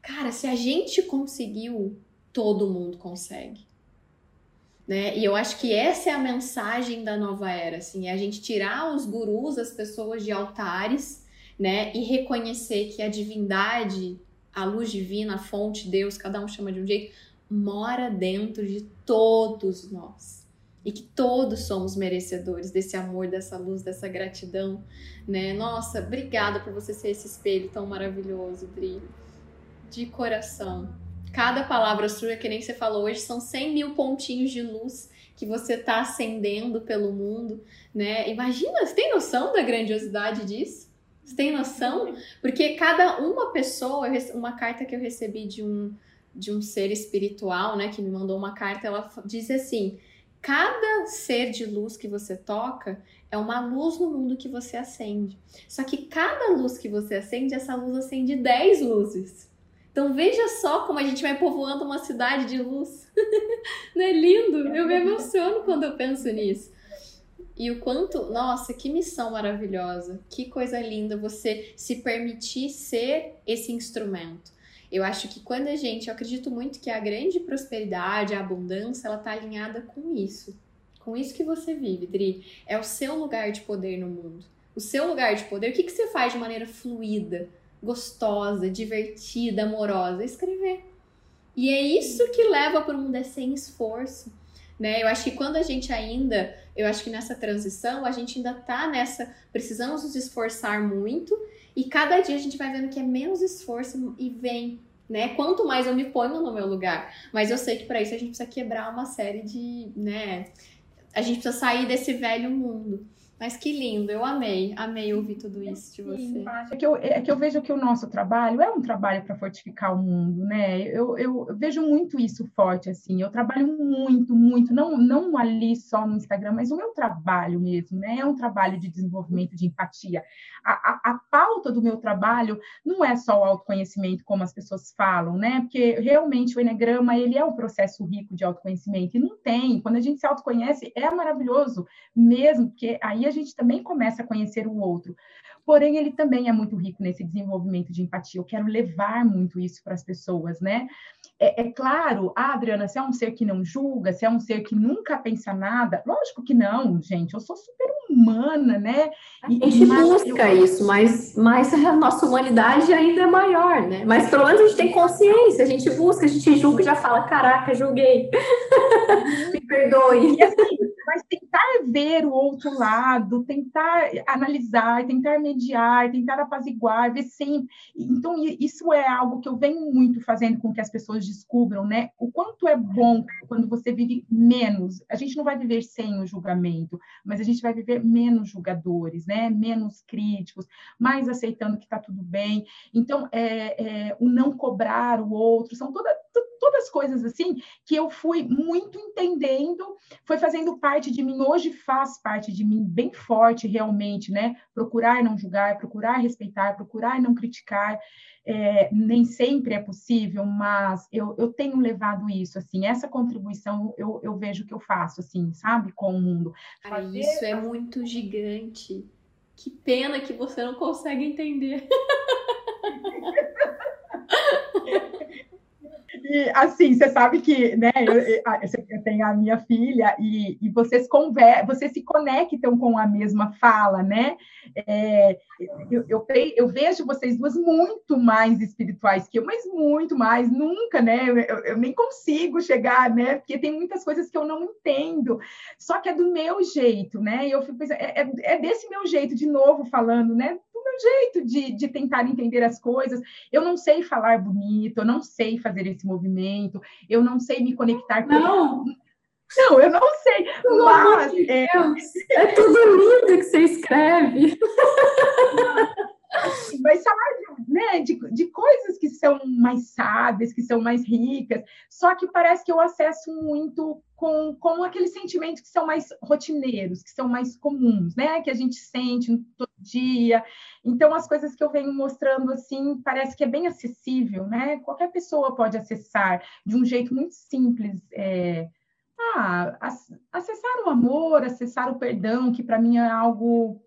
Cara, se a gente conseguiu, todo mundo consegue. Né? E eu acho que essa é a mensagem da nova era, assim, é a gente tirar os gurus, as pessoas de altares, né, e reconhecer que a divindade, a luz divina, a fonte, Deus, cada um chama de um jeito, mora dentro de todos nós e que todos somos merecedores desse amor, dessa luz, dessa gratidão, né? Nossa, obrigada por você ser esse espelho tão maravilhoso, Dri. De coração. Cada palavra sua, que nem você falou hoje, são 100 mil pontinhos de luz que você está acendendo pelo mundo, né? Imagina, você tem noção da grandiosidade disso? Você tem noção? Porque cada uma pessoa, uma carta que eu recebi de um de um ser espiritual, né, que me mandou uma carta, ela diz assim: Cada ser de luz que você toca é uma luz no mundo que você acende. Só que cada luz que você acende, essa luz acende 10 luzes. Então veja só como a gente vai povoando uma cidade de luz. Não é lindo? Eu me emociono quando eu penso nisso. E o quanto, nossa, que missão maravilhosa, que coisa linda você se permitir ser esse instrumento. Eu acho que quando a gente, eu acredito muito que a grande prosperidade, a abundância, ela tá alinhada com isso. Com isso que você vive, Dri. É o seu lugar de poder no mundo. O seu lugar de poder, o que, que você faz de maneira fluida, gostosa, divertida, amorosa? Escrever. E é isso que leva para o mundo, é sem esforço. Né? Eu acho que quando a gente ainda, eu acho que nessa transição, a gente ainda tá nessa, precisamos nos esforçar muito e cada dia a gente vai vendo que é menos esforço e vem, né? Quanto mais eu me ponho no meu lugar. Mas eu sei que para isso a gente precisa quebrar uma série de, né? A gente precisa sair desse velho mundo. Mas que lindo, eu amei, amei ouvir tudo isso de você. É que eu, é que eu vejo que o nosso trabalho é um trabalho para fortificar o mundo, né? Eu, eu, eu, vejo muito isso forte, assim. Eu trabalho muito, muito, não, não ali só no Instagram, mas o meu trabalho mesmo, né? É um trabalho de desenvolvimento de empatia. A, a, a pauta do meu trabalho não é só o autoconhecimento, como as pessoas falam, né? Porque realmente o Enneagrama, ele é um processo rico de autoconhecimento, e não tem. Quando a gente se autoconhece, é maravilhoso mesmo, porque aí a gente também começa a conhecer o outro. Porém, ele também é muito rico nesse desenvolvimento de empatia. Eu quero levar muito isso para as pessoas, né? É, é, claro, ah, Adriana, você é um ser que não julga, você é um ser que nunca pensa nada. Lógico que não, gente. Eu sou super humana, né? E, a gente busca eu... isso, mas, mas a nossa humanidade ainda é maior, né? Mas pelo menos a gente tem consciência, a gente busca, a gente julga e já fala: caraca, julguei. Me perdoe. E assim, mas tentar ver o outro lado, tentar analisar, tentar mediar, tentar apaziguar, ver sempre. Então, isso é algo que eu venho muito fazendo com que as pessoas descubram, né? O quanto é bom quando você vive menos. A gente não vai viver sem o julgamento, mas a gente vai viver menos julgadores, né? Menos críticos, mais aceitando que está tudo bem. Então, é, é, o não cobrar o outro, são todas todas coisas assim que eu fui muito entendendo, foi fazendo parte de mim, hoje faz parte de mim bem forte realmente, né? Procurar não julgar, procurar respeitar, procurar não criticar. É, nem sempre é possível, mas eu, eu tenho levado isso, assim, essa contribuição eu, eu vejo que eu faço, assim, sabe, com o mundo. Fazer... Isso é muito gigante. Que pena que você não consegue entender. E assim, você sabe que, né, eu, eu tenho a minha filha e, e vocês conver, vocês se conectam com a mesma fala, né? É, eu, eu, eu, vejo vocês duas muito mais espirituais que eu, mas muito mais, nunca, né? Eu, eu, nem consigo chegar, né? Porque tem muitas coisas que eu não entendo, só que é do meu jeito, né? E eu fico pensando, é, é, é desse meu jeito, de novo falando, né? Meu jeito de, de tentar entender as coisas. Eu não sei falar bonito, eu não sei fazer esse movimento, eu não sei me conectar com. Não. Não, eu não sei, Pelo mas... De é... é tudo lindo que você escreve. Mas sabe, né, de, de coisas que são sábias, que são mais ricas, só que parece que eu acesso muito com, com aqueles sentimentos que são mais rotineiros, que são mais comuns, né? Que a gente sente todo dia. Então, as coisas que eu venho mostrando assim, parece que é bem acessível, né? Qualquer pessoa pode acessar de um jeito muito simples. É, ah, acessar o amor, acessar o perdão, que para mim é algo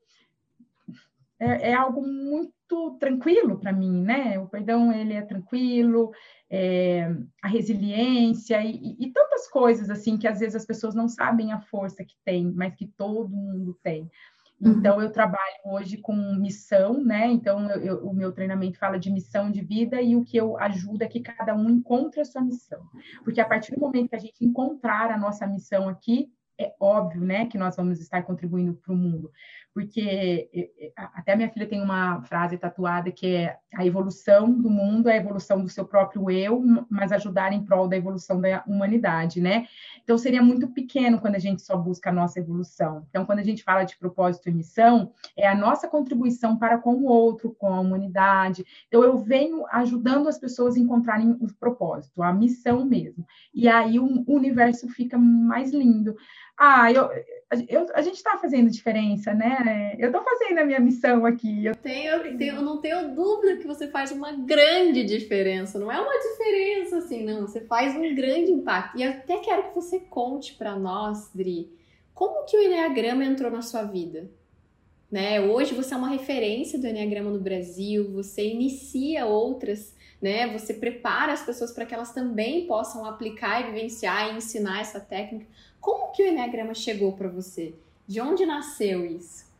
é, é algo muito tranquilo para mim, né? O perdão ele é tranquilo, é, a resiliência e, e, tantas coisas assim que às vezes as pessoas não sabem a força que tem, mas que todo mundo tem. Uhum. Então eu trabalho hoje com missão, né? Então eu, eu, o meu treinamento fala de missão de vida e o que eu ajudo é que cada um encontre a sua missão, porque a partir do momento que a gente encontrar a nossa missão aqui é óbvio, né, que nós vamos estar contribuindo para o mundo porque até minha filha tem uma frase tatuada que é a evolução do mundo é a evolução do seu próprio eu, mas ajudar em prol da evolução da humanidade, né? Então seria muito pequeno quando a gente só busca a nossa evolução. Então quando a gente fala de propósito e missão, é a nossa contribuição para com o outro, com a humanidade. Então eu venho ajudando as pessoas a encontrarem o propósito, a missão mesmo. E aí o universo fica mais lindo. Ah, eu, eu, a gente está fazendo diferença, né? Eu estou fazendo a minha missão aqui. Eu... Tenho, tenho, não tenho dúvida que você faz uma grande diferença. Não é uma diferença assim, não. Você faz um grande impacto. E até quero que você conte para nós, Dri, como que o Enneagrama entrou na sua vida? Né? Hoje você é uma referência do Enneagrama no Brasil, você inicia outras, né? Você prepara as pessoas para que elas também possam aplicar e vivenciar e ensinar essa técnica. Como que o Enneagrama chegou para você? De onde nasceu isso?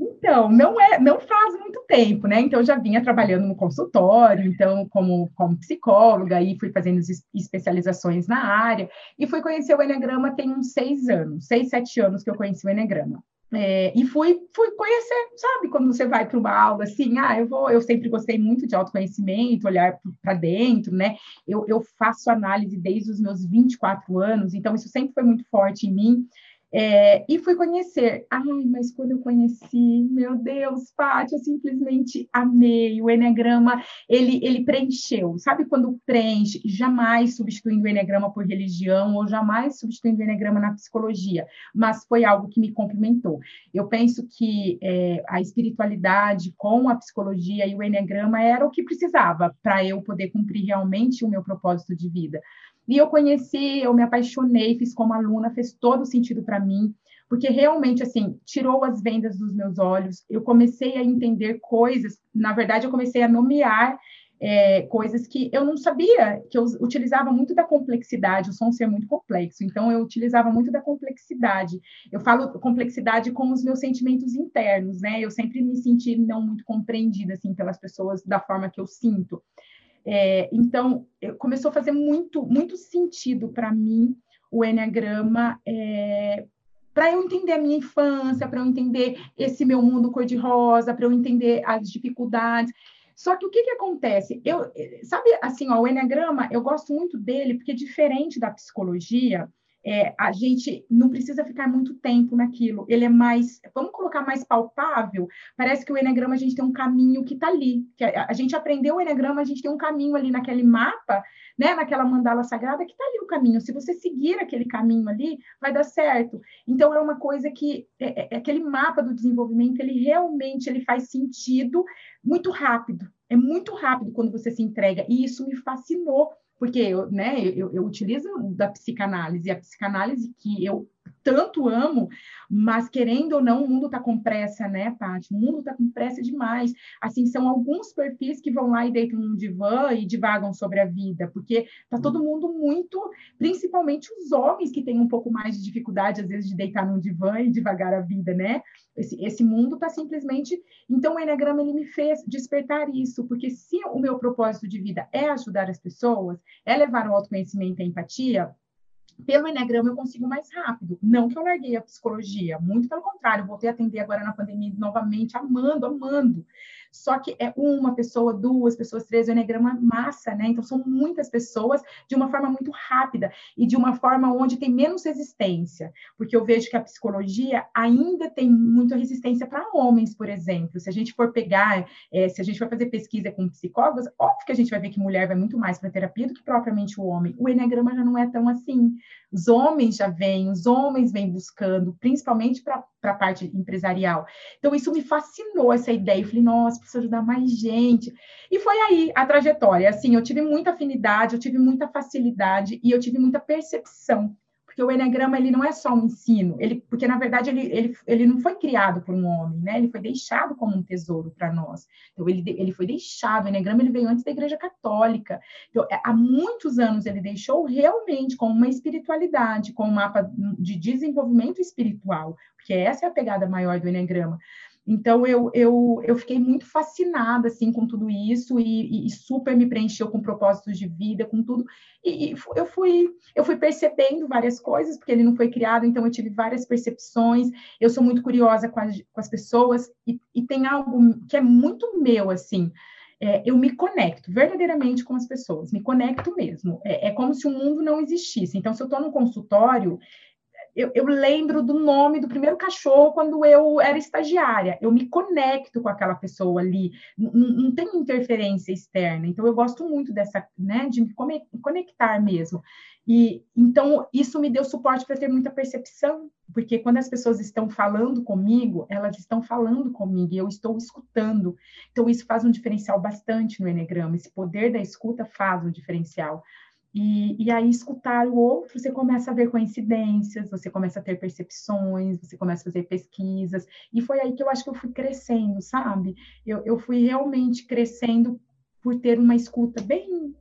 Então, não é, não faz muito tempo, né? Então, eu já vinha trabalhando no consultório, então, como, como psicóloga, aí fui fazendo especializações na área, e fui conhecer o Enneagrama tem uns seis anos, seis, sete anos que eu conheci o Enneagrama. É, e fui, fui conhecer, sabe, quando você vai para uma aula assim, ah, eu vou, eu sempre gostei muito de autoconhecimento, olhar para dentro, né? Eu, eu faço análise desde os meus 24 anos, então isso sempre foi muito forte em mim. É, e fui conhecer. Ai, mas quando eu conheci, meu Deus, Paty, eu simplesmente amei. O Enneagrama, ele, ele preencheu. Sabe quando preenche? Jamais substituindo o Enneagrama por religião ou jamais substituindo o Enneagrama na psicologia, mas foi algo que me complementou. Eu penso que é, a espiritualidade com a psicologia e o Enneagrama era o que precisava para eu poder cumprir realmente o meu propósito de vida. E eu conheci, eu me apaixonei, fiz como aluna, fez todo sentido para mim, porque realmente, assim, tirou as vendas dos meus olhos, eu comecei a entender coisas, na verdade, eu comecei a nomear é, coisas que eu não sabia, que eu utilizava muito da complexidade, eu sou um ser muito complexo, então eu utilizava muito da complexidade. Eu falo complexidade com os meus sentimentos internos, né? Eu sempre me senti não muito compreendida, assim, pelas pessoas da forma que eu sinto. É, então, começou a fazer muito, muito sentido para mim o Enneagrama é, para eu entender a minha infância, para eu entender esse meu mundo cor-de-rosa, para eu entender as dificuldades. Só que o que, que acontece? Eu, sabe, assim, ó, o Enneagrama, eu gosto muito dele, porque diferente da psicologia, é, a gente não precisa ficar muito tempo naquilo. Ele é mais, vamos colocar mais palpável. Parece que o Enneagrama a gente tem um caminho que está ali. Que a, a, gente aprendeu o Enneagrama, a gente tem um caminho ali naquele mapa, né, naquela mandala sagrada, que está ali o caminho. Se você seguir aquele caminho ali, vai dar certo. Então, é uma coisa que, é, é, é aquele mapa do desenvolvimento, ele realmente ele faz sentido muito rápido. É muito rápido quando você se entrega. E isso me fascinou porque eu, né, eu, eu utilizo da psicanálise, a psicanálise que eu tanto amo, mas querendo ou não, o mundo está com pressa, né, Paty? O mundo está com pressa demais. Assim, são alguns perfis que vão lá e deitam no divã e divagam sobre a vida, porque está todo mundo muito, principalmente os homens que têm um pouco mais de dificuldade, às vezes, de deitar no divã e devagar a vida, né? Esse, esse mundo está simplesmente. Então, o Enneagrama ele me fez despertar isso, porque se o meu propósito de vida é ajudar as pessoas, é levar o autoconhecimento e a empatia, pelo Enneagrama eu consigo mais rápido. Não que eu larguei a psicologia, muito pelo contrário, voltei a atender agora na pandemia novamente, amando, amando. Só que é uma pessoa, duas pessoas, três, o Enneagrama massa, né? Então são muitas pessoas de uma forma muito rápida e de uma forma onde tem menos resistência, porque eu vejo que a psicologia ainda tem muita resistência para homens, por exemplo. Se a gente for pegar, é, se a gente for fazer pesquisa com psicólogos, óbvio que a gente vai ver que mulher vai muito mais para terapia do que propriamente o homem. O Enneagrama já não é tão assim. Os homens já vêm, os homens vêm buscando, principalmente para a parte empresarial. Então, isso me fascinou, essa ideia. Eu falei, nossa, preciso ajudar mais gente. E foi aí a trajetória. Assim, eu tive muita afinidade, eu tive muita facilidade e eu tive muita percepção porque o Enneagrama ele não é só um ensino, ele, porque na verdade ele, ele, ele não foi criado por um homem, né? Ele foi deixado como um tesouro para nós. Então ele, ele foi deixado, o Enneagrama ele veio antes da Igreja Católica. Então, é, há muitos anos ele deixou realmente com uma espiritualidade, com um mapa de desenvolvimento espiritual, porque essa é a pegada maior do Enneagrama. Então, eu, eu, eu fiquei muito fascinada, assim, com tudo isso e, e super me preencheu com propósitos de vida, com tudo. E, e, eu, fui, eu fui percebendo várias coisas, porque ele não foi criado, então eu tive várias percepções. Eu sou muito curiosa com as, com as pessoas e, e tem algo que é muito meu, assim. É, eu me conecto verdadeiramente com as pessoas, me conecto mesmo. É, é como se o mundo não existisse. Então, se eu estou no consultório, eu, eu, lembro do nome do primeiro cachorro quando eu era estagiária. Eu me conecto com aquela pessoa ali, não, não tem interferência externa. Então, eu gosto muito dessa, né, de me conectar mesmo. E então isso me deu suporte para ter muita percepção, porque quando as pessoas estão falando comigo, elas estão falando comigo e eu estou escutando. Então, isso faz um diferencial bastante no Enneagrama. Esse poder da escuta faz um diferencial. E, e, aí, escutar o outro, você começa a ver coincidências, você começa a ter percepções, você começa a fazer pesquisas. E foi aí que eu acho que eu fui crescendo, sabe? Eu, eu fui realmente crescendo por ter uma escuta bem,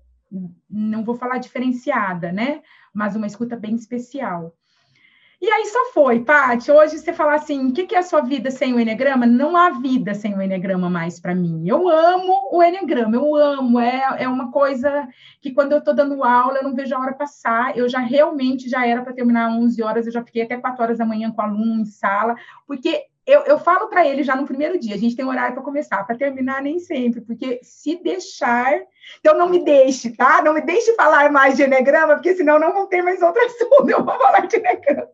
não vou falar diferenciada, né? Mas uma escuta bem especial. E aí só foi, Paty. Hoje você fala assim: o que, que é a sua vida sem o Enneagrama? Não há vida sem o Enneagrama mais para mim. Eu amo o Enneagrama, eu amo. É, é uma coisa que quando eu estou dando aula, eu não vejo a hora passar. Eu já realmente já era para terminar 11 horas, eu já fiquei até 4 horas da manhã com aluno em sala, porque eu, eu falo para ele já no primeiro dia, a gente tem um horário para começar, para terminar nem sempre, porque se deixar, então não me deixe, tá? Não me deixe falar mais de enegrama, porque senão não vou ter mais outro assunto, eu vou falar de enegrama.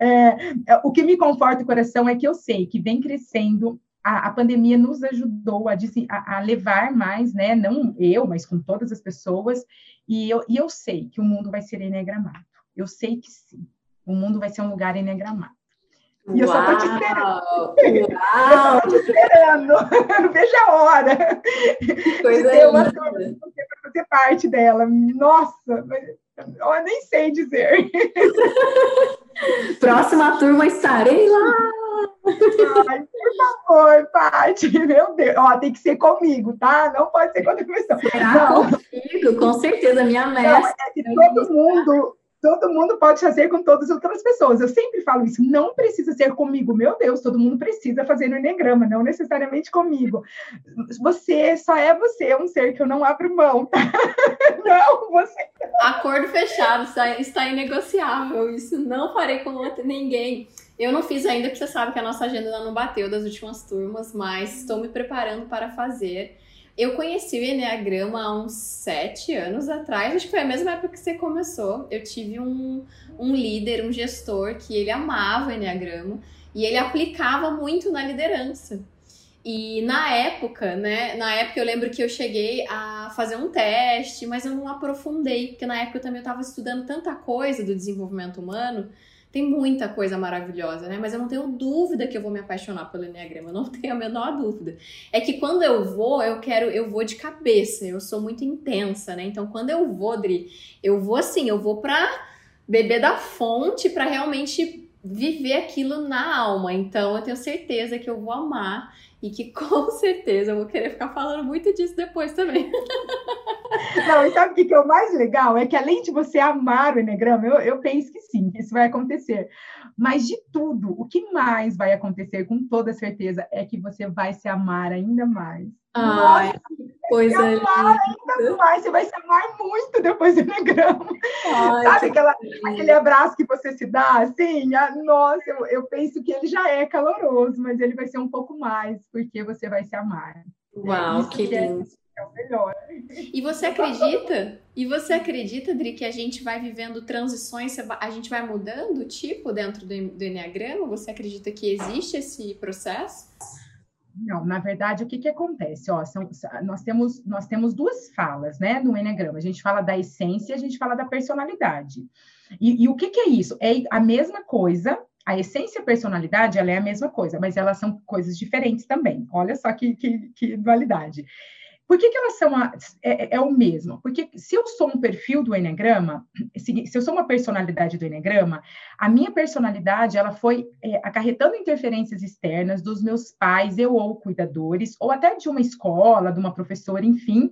É, o que me conforta o coração é que eu sei que vem crescendo a, a, pandemia nos ajudou a, a, a, levar mais, né? Não eu, mas com todas as pessoas. E eu, e eu sei que o mundo vai ser enegramado. Eu sei que sim. O mundo vai ser um lugar enegramado. E eu só estou te esperando. Uau. Eu só te esperando. Eu não vejo a hora. Que coisa de uma turma para fazer parte dela. Nossa, eu nem sei dizer. Próxima turma estarei lá. Ai, por favor, Paty, meu Deus. Ó, tem que ser comigo, tá? Não pode ser com outra pessoa. Será não. comigo? Com certeza, minha mestra. Não, é que todo mundo todo mundo pode fazer com todas as outras pessoas. Eu sempre falo isso, não precisa ser comigo. Meu Deus, todo mundo precisa fazer no Enneagrama, não necessariamente comigo. Você só é você, é um ser que eu não abro mão, tá? Não, você. Acordo fechado, está inegociável. Isso não farei com ninguém. Eu não fiz ainda, porque você sabe que a nossa agenda não bateu das últimas turmas, mas estou me preparando para fazer. Eu conheci o Enneagrama há uns sete anos atrás, acho que foi a mesma época que você começou. Eu tive um, um líder, um gestor, que ele amava o Enneagrama e ele aplicava muito na liderança. E na época, né? Na época eu lembro que eu cheguei a fazer um teste, mas eu não aprofundei, porque na época eu também estava estudando tanta coisa do desenvolvimento humano tem muita coisa maravilhosa, né? Mas eu não tenho dúvida que eu vou me apaixonar pelo Enneagrama, eu não tenho a menor dúvida. É que quando eu vou, eu quero, eu vou de cabeça, eu sou muito intensa, né? Então quando eu vou, Dri, eu vou assim, eu vou pra beber da fonte para realmente viver aquilo na alma. Então eu tenho certeza que eu vou amar e que com certeza eu vou querer ficar falando muito disso depois também. Não, e sabe o que é o mais legal? É que além de você amar o Enneagrama, eu, eu penso que sim, que isso vai acontecer. Mas de tudo, o que mais vai acontecer com toda certeza é que você vai se amar ainda mais. Ai, Nossa, coisa amar ainda mais, você vai se amar muito depois do Enneagrama. Ai, Sabe aquela, aquele abraço que você se dá, assim? Ah, nossa, eu, eu penso que ele já é caloroso, mas ele vai ser um pouco mais, porque você vai se amar. Uau, que lindo. É é o melhor. E você acredita? E você acredita, Dri, que a gente vai vivendo transições, a gente vai mudando o tipo dentro do, do Enneagrama? Você acredita que existe esse processo? Não, na verdade, o que, que acontece? Ó, são, nós, temos, nós temos duas falas né, no Enneagrama. A gente fala da essência e a gente fala da personalidade. E, e o que, que é isso? É a mesma coisa, a essência e a personalidade, ela é a mesma coisa, mas elas são coisas diferentes também. Olha só que, que, que dualidade. Por que, que elas são a, é, é, é, o mesmo? Porque se eu sou um perfil do Enneagrama, se, se eu sou uma personalidade do Enneagrama, a minha personalidade ela foi é, acarretando interferências externas dos meus pais, eu ou cuidadores, ou até de uma escola, de uma professora, enfim,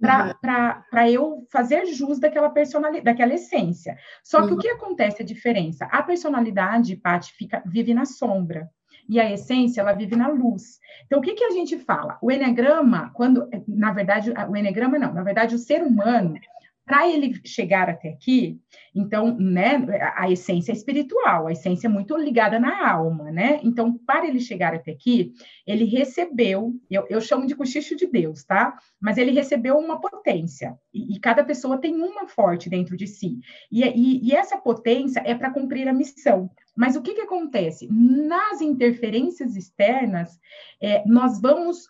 para uhum. eu fazer jus daquela personalidade, daquela essência. Só que uhum. o que acontece a diferença? A personalidade, Paty, fica, vive na sombra e a essência ela vive na luz. Então, o que, que a gente fala? O Enneagrama, quando, na verdade, o Enneagrama não, na verdade, o ser humano, para ele chegar até aqui, então, né, a essência é espiritual, a essência é muito ligada na alma, né? Então, para ele chegar até aqui, ele recebeu, eu, eu chamo de cochicho de Deus, tá? Mas ele recebeu uma potência, e, e cada pessoa tem uma forte dentro de si. E, e, e essa potência é para cumprir a missão. Mas o que, que acontece? Nas interferências externas, é, nós vamos,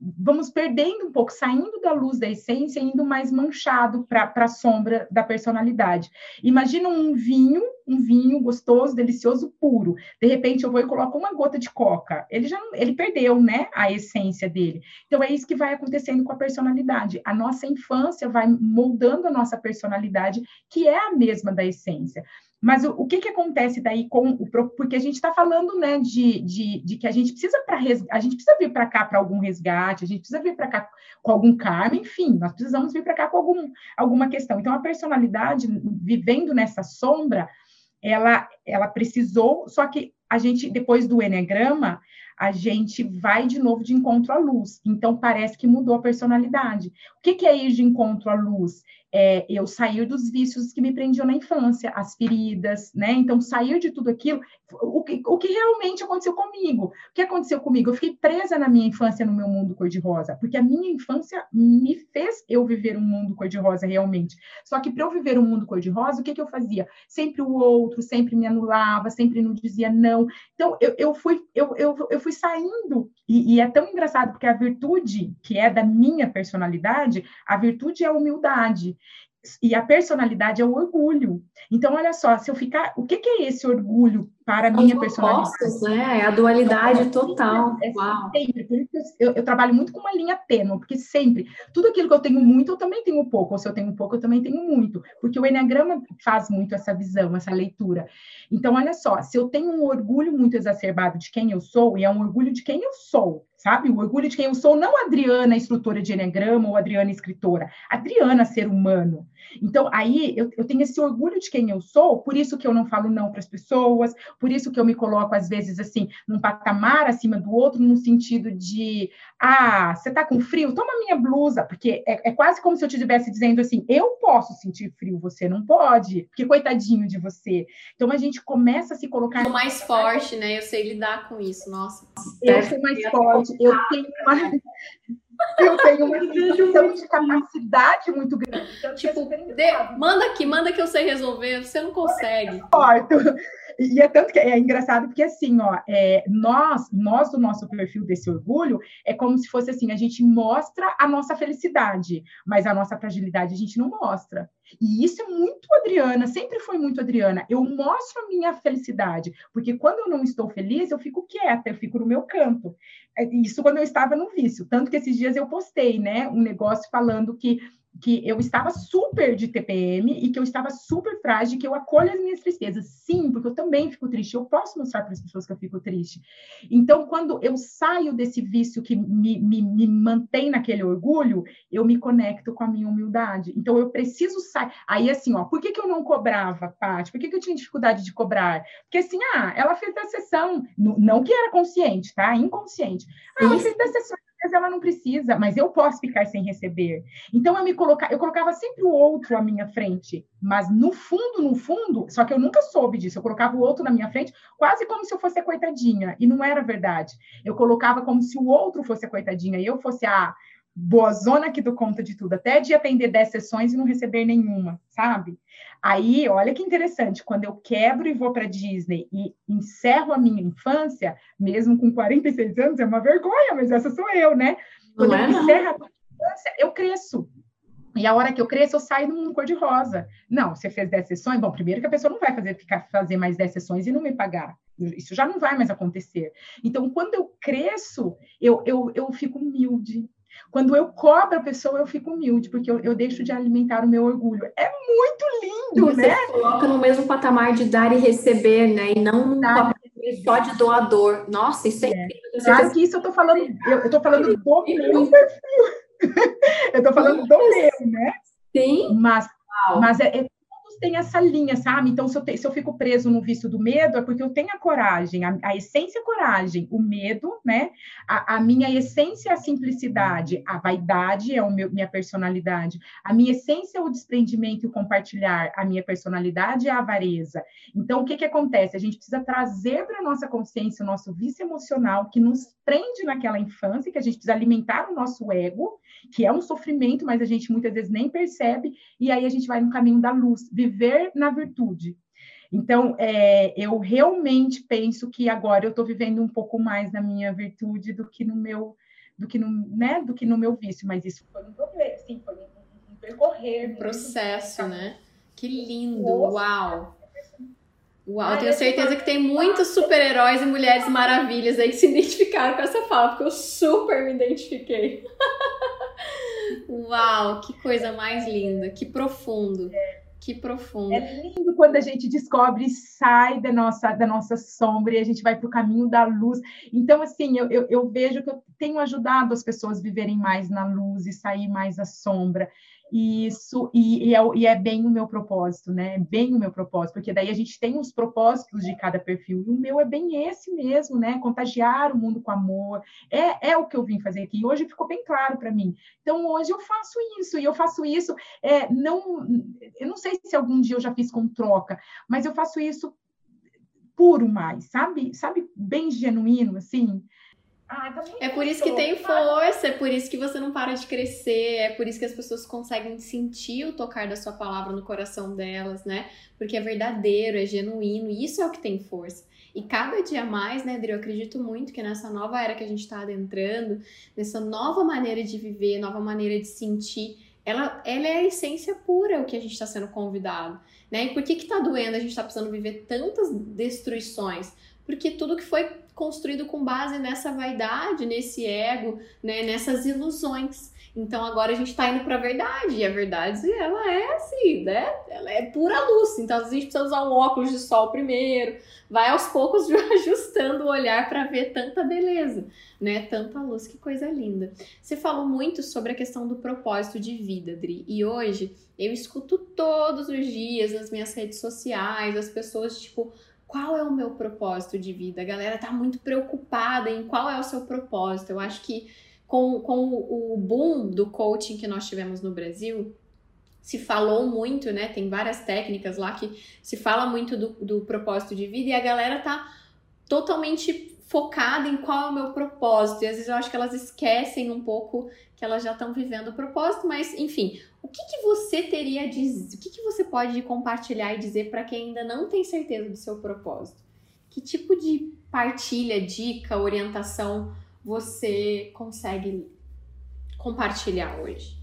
vamos perdendo um pouco, saindo da luz da essência, indo mais manchado para a sombra da personalidade. Imagina um vinho, um vinho gostoso, delicioso, puro. De repente eu vou e coloco uma gota de coca. Ele já ele perdeu, né, a essência dele. Então é isso que vai acontecendo com a personalidade. A nossa infância vai moldando a nossa personalidade, que é a mesma da essência. Mas o, o que, que acontece daí com o porque a gente está falando né, de, de, de, que a gente precisa para a gente precisa vir para cá para algum resgate, a gente precisa vir para cá com algum karma, enfim, nós precisamos vir para cá com algum, alguma questão. Então a personalidade vivendo nessa sombra, ela ela precisou, só que a gente depois do enegrama a gente vai de novo de encontro à luz. Então parece que mudou a personalidade. O que, que é ir de encontro à luz? É, eu sair dos vícios que me prendiam na infância, as feridas, né? Então, sair de tudo aquilo, o que, o que realmente aconteceu comigo. O que aconteceu comigo? Eu fiquei presa na minha infância no meu mundo cor-de-rosa, porque a minha infância me fez eu viver um mundo cor-de-rosa realmente. Só que para eu viver um mundo cor-de-rosa, o que, que eu fazia? Sempre o outro, sempre me anulava, sempre não dizia não. Então, eu, eu, fui, eu, eu, eu fui saindo, e, e é tão engraçado, porque a virtude, que é da minha personalidade, a virtude é a humildade e a personalidade é o orgulho. Então, olha só, se eu ficar. O que, que é esse orgulho para a minha personalidade? Opostos, né? É a dualidade total. É, sempre. Por isso eu, eu, trabalho muito com uma linha tênue, porque sempre, tudo aquilo que eu tenho muito, eu também tenho pouco. Ou se eu tenho pouco, eu também tenho muito. Porque o Enneagrama faz muito essa visão, essa leitura. Então, olha só, se eu tenho um orgulho muito exacerbado de quem eu sou, e é um orgulho de quem eu sou, sabe? O orgulho de quem eu sou, não Adriana, instrutora de Enneagrama, ou Adriana, escritora. Adriana, ser humano. Então, aí eu, eu tenho esse orgulho de quem eu sou, por isso que eu não falo não para as pessoas, por isso que eu me coloco, às vezes, assim, num patamar acima do outro, no sentido de, ah, você tá com frio? Toma minha blusa, porque é, é quase como se eu te estivesse dizendo assim, eu posso sentir frio, você não pode, porque coitadinho de você. Então, a gente começa a se colocar... Eu sou mais forte, né? Eu sei lidar com isso, nossa. Eu sou mais forte, eu tenho uma eu tenho uma sensação de capacidade muito grande. Então, tipo, de, manda aqui, manda que eu sei resolver, você não consegue. Corto. E é tanto que é engraçado porque assim, ó, é, nós, nós do nosso perfil desse orgulho, é como se fosse assim, a gente mostra a nossa felicidade, mas a nossa fragilidade a gente não mostra. E isso é muito Adriana, sempre foi muito Adriana. Eu mostro a minha felicidade, porque quando eu não estou feliz, eu fico quieta, eu fico no meu canto. É, isso quando eu estava no vício. Tanto que esses dias eu postei, né, um negócio falando que que eu estava super de TPM e que eu estava super frágil, que eu acolho as minhas tristezas. Sim, porque eu também fico triste. Eu posso mostrar para as pessoas que eu fico triste. Então, quando eu saio desse vício que me, me, me mantém naquele orgulho, eu me conecto com a minha humildade. Então, eu preciso sair. Aí, assim, ó, por que, que eu não cobrava, Paty? Por que, que eu tinha dificuldade de cobrar? Porque, assim, ah, ela fez a sessão, não que era consciente, tá? Inconsciente. Ah, ela fez a sessão ela não precisa, mas eu posso ficar sem receber. Então eu me colocar, eu colocava sempre o outro à minha frente, mas no fundo, no fundo, só que eu nunca soube disso. Eu colocava o outro na minha frente, quase como se eu fosse a coitadinha, e não era verdade. Eu colocava como se o outro fosse a coitadinha e eu fosse a boa zona que dou conta de tudo, até de atender 10 sessões e não receber nenhuma, sabe? Aí, olha que interessante, quando eu quebro e vou para Disney e encerro a minha infância, mesmo com 46 anos, é uma vergonha, mas essa sou eu, né? Quando não eu é, encerro a minha infância, eu cresço. E a hora que eu cresço, eu saio do mundo cor-de-rosa. Não, você fez 10 sessões, bom, primeiro que a pessoa não vai fazer, ficar, fazer mais 10 sessões e não me pagar. Isso já não vai mais acontecer. Então, quando eu cresço, eu, eu, eu fico humilde, quando eu cobro a pessoa, eu fico humilde, porque eu, eu deixo de alimentar o meu orgulho. É muito lindo, e você né? coloca no mesmo patamar de dar e receber, né? E não só de doador. Nossa, isso é, é. Claro que isso eu tô falando, eu, eu tô falando do meu perfil. eu tô falando do meu, né? Sim. Mas, mas é, é tem essa linha, sabe? Então, se eu, te, se eu fico preso no vício do medo, é porque eu tenho a coragem, a, a essência é a coragem, o medo, né? A, a, minha essência é a simplicidade, a vaidade é meu, minha personalidade, a minha essência é o desprendimento e o compartilhar, a minha personalidade é a avareza. Então, o que, que acontece? A gente precisa trazer para a nossa consciência o nosso vício emocional que nos prende naquela infância, que a gente precisa alimentar o nosso ego, que é um sofrimento, mas a gente muitas vezes nem percebe, e aí a gente vai no caminho da luz, viver na virtude. Então, é, eu realmente penso que agora eu estou vivendo um pouco mais na minha virtude do que no meu, do que no, né, do que no meu vício, mas isso foi um problema, sim, foi um, um percorrer. Um processo, né? Que lindo, uau! Uau, eu tenho certeza que tem muitos super-heróis e mulheres maravilhas aí que se identificaram com essa fala, porque eu super me identifiquei. Uau, que coisa mais linda, que profundo. Que profundo. É lindo quando a gente descobre e sai da nossa, da nossa sombra e a gente vai para o caminho da luz. Então, assim, eu, eu, eu, vejo que eu tenho ajudado as pessoas a viverem mais na luz e sair mais da sombra. Isso, e, e, é, e, é, bem o meu propósito, né? Bem o meu propósito, porque daí a gente tem os propósitos de cada perfil, e o meu é bem esse mesmo, né? Contagiar o mundo com amor, é, é o que eu vim fazer aqui, e hoje ficou bem claro para mim. Então, hoje eu faço isso, e eu faço isso, é, não, eu não sei se algum dia eu já fiz com troca, mas eu faço isso puro mais, sabe? Sabe, bem genuíno, assim. Ah, é por isso que tem força, é por isso que você não para de crescer, é por isso que as pessoas conseguem sentir o tocar da sua palavra no coração delas, né? Porque é verdadeiro, é genuíno, e isso é o que tem força. E cada dia mais, né, Adri, eu acredito muito que nessa nova era que a gente está adentrando, nessa nova maneira de viver, nova maneira de sentir, ela, ela é a essência pura o que a gente está sendo convidado, né? E por que que tá doendo a gente está precisando viver tantas destruições? Porque tudo que foi construído com base nessa vaidade, nesse ego, né, nessas ilusões. Então agora a gente está indo para a verdade, e a verdade ela é assim, né? Ela é pura luz. Então às vezes a gente precisa usar um óculos de sol primeiro, vai aos poucos ajustando o olhar para ver tanta beleza, né? Tanta luz, que coisa linda. Você falou muito sobre a questão do propósito de vida, Dri, e hoje eu escuto todos os dias nas minhas redes sociais as pessoas tipo qual é o meu propósito de vida? A galera tá muito preocupada em qual é o seu propósito. Eu acho que com, com o boom do coaching que nós tivemos no Brasil, se falou muito, né? Tem várias técnicas lá que se fala muito do, do propósito de vida e a galera tá totalmente focada em qual é o meu propósito. E às vezes eu acho que elas esquecem um pouco que elas já estão vivendo o propósito, mas enfim, o que, que você teria a dizer? O que, que você pode compartilhar e dizer para quem ainda não tem certeza do seu propósito? Que tipo de partilha, dica, orientação você consegue compartilhar hoje?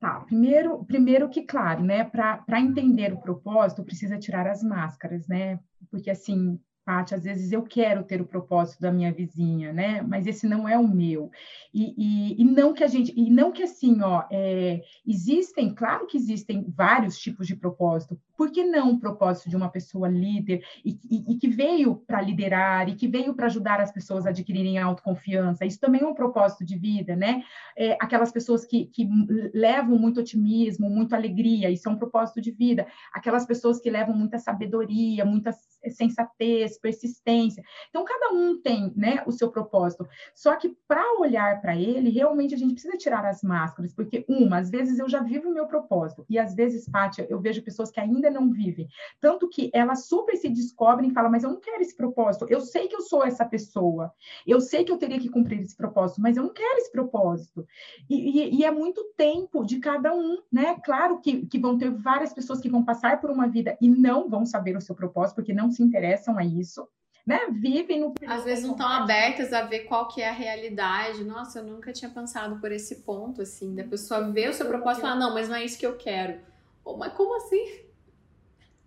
Tá, primeiro, primeiro que, claro, né, para entender o propósito, precisa tirar as máscaras, né? Porque, assim, Paty, às vezes eu quero ter o propósito da minha vizinha, né? Mas esse não é o meu. E, e, e não que a gente, e não que assim, ó, é, existem, claro que existem vários tipos de propósito. Por que não o propósito de uma pessoa líder e, e, e que veio para liderar e que veio para ajudar as pessoas a adquirirem autoconfiança? Isso também é um propósito de vida, né? É, aquelas pessoas que, que levam muito otimismo, muita alegria, isso é um propósito de vida. Aquelas pessoas que levam muita sabedoria, muita sensatez, persistência. Então, cada um tem né, o seu propósito. Só que para olhar para ele, realmente a gente precisa tirar as máscaras, porque, uma, às vezes eu já vivo o meu propósito, e às vezes, Pátia, eu vejo pessoas que ainda não vivem. Tanto que elas super se descobrem e falam, mas eu não quero esse propósito, eu sei que eu sou essa pessoa, eu sei que eu teria que cumprir esse propósito, mas eu não quero esse propósito. E, e, e é muito tempo de cada um, né? Claro que, que vão ter várias pessoas que vão passar por uma vida e não vão saber o seu propósito, porque não se interessam a isso né, vivem no Às vezes não estão abertas a ver qual que é a realidade. Nossa, eu nunca tinha pensado por esse ponto, assim, da pessoa ver o seu propósito e falar, não, mas não é isso que eu quero. Oh, mas como assim?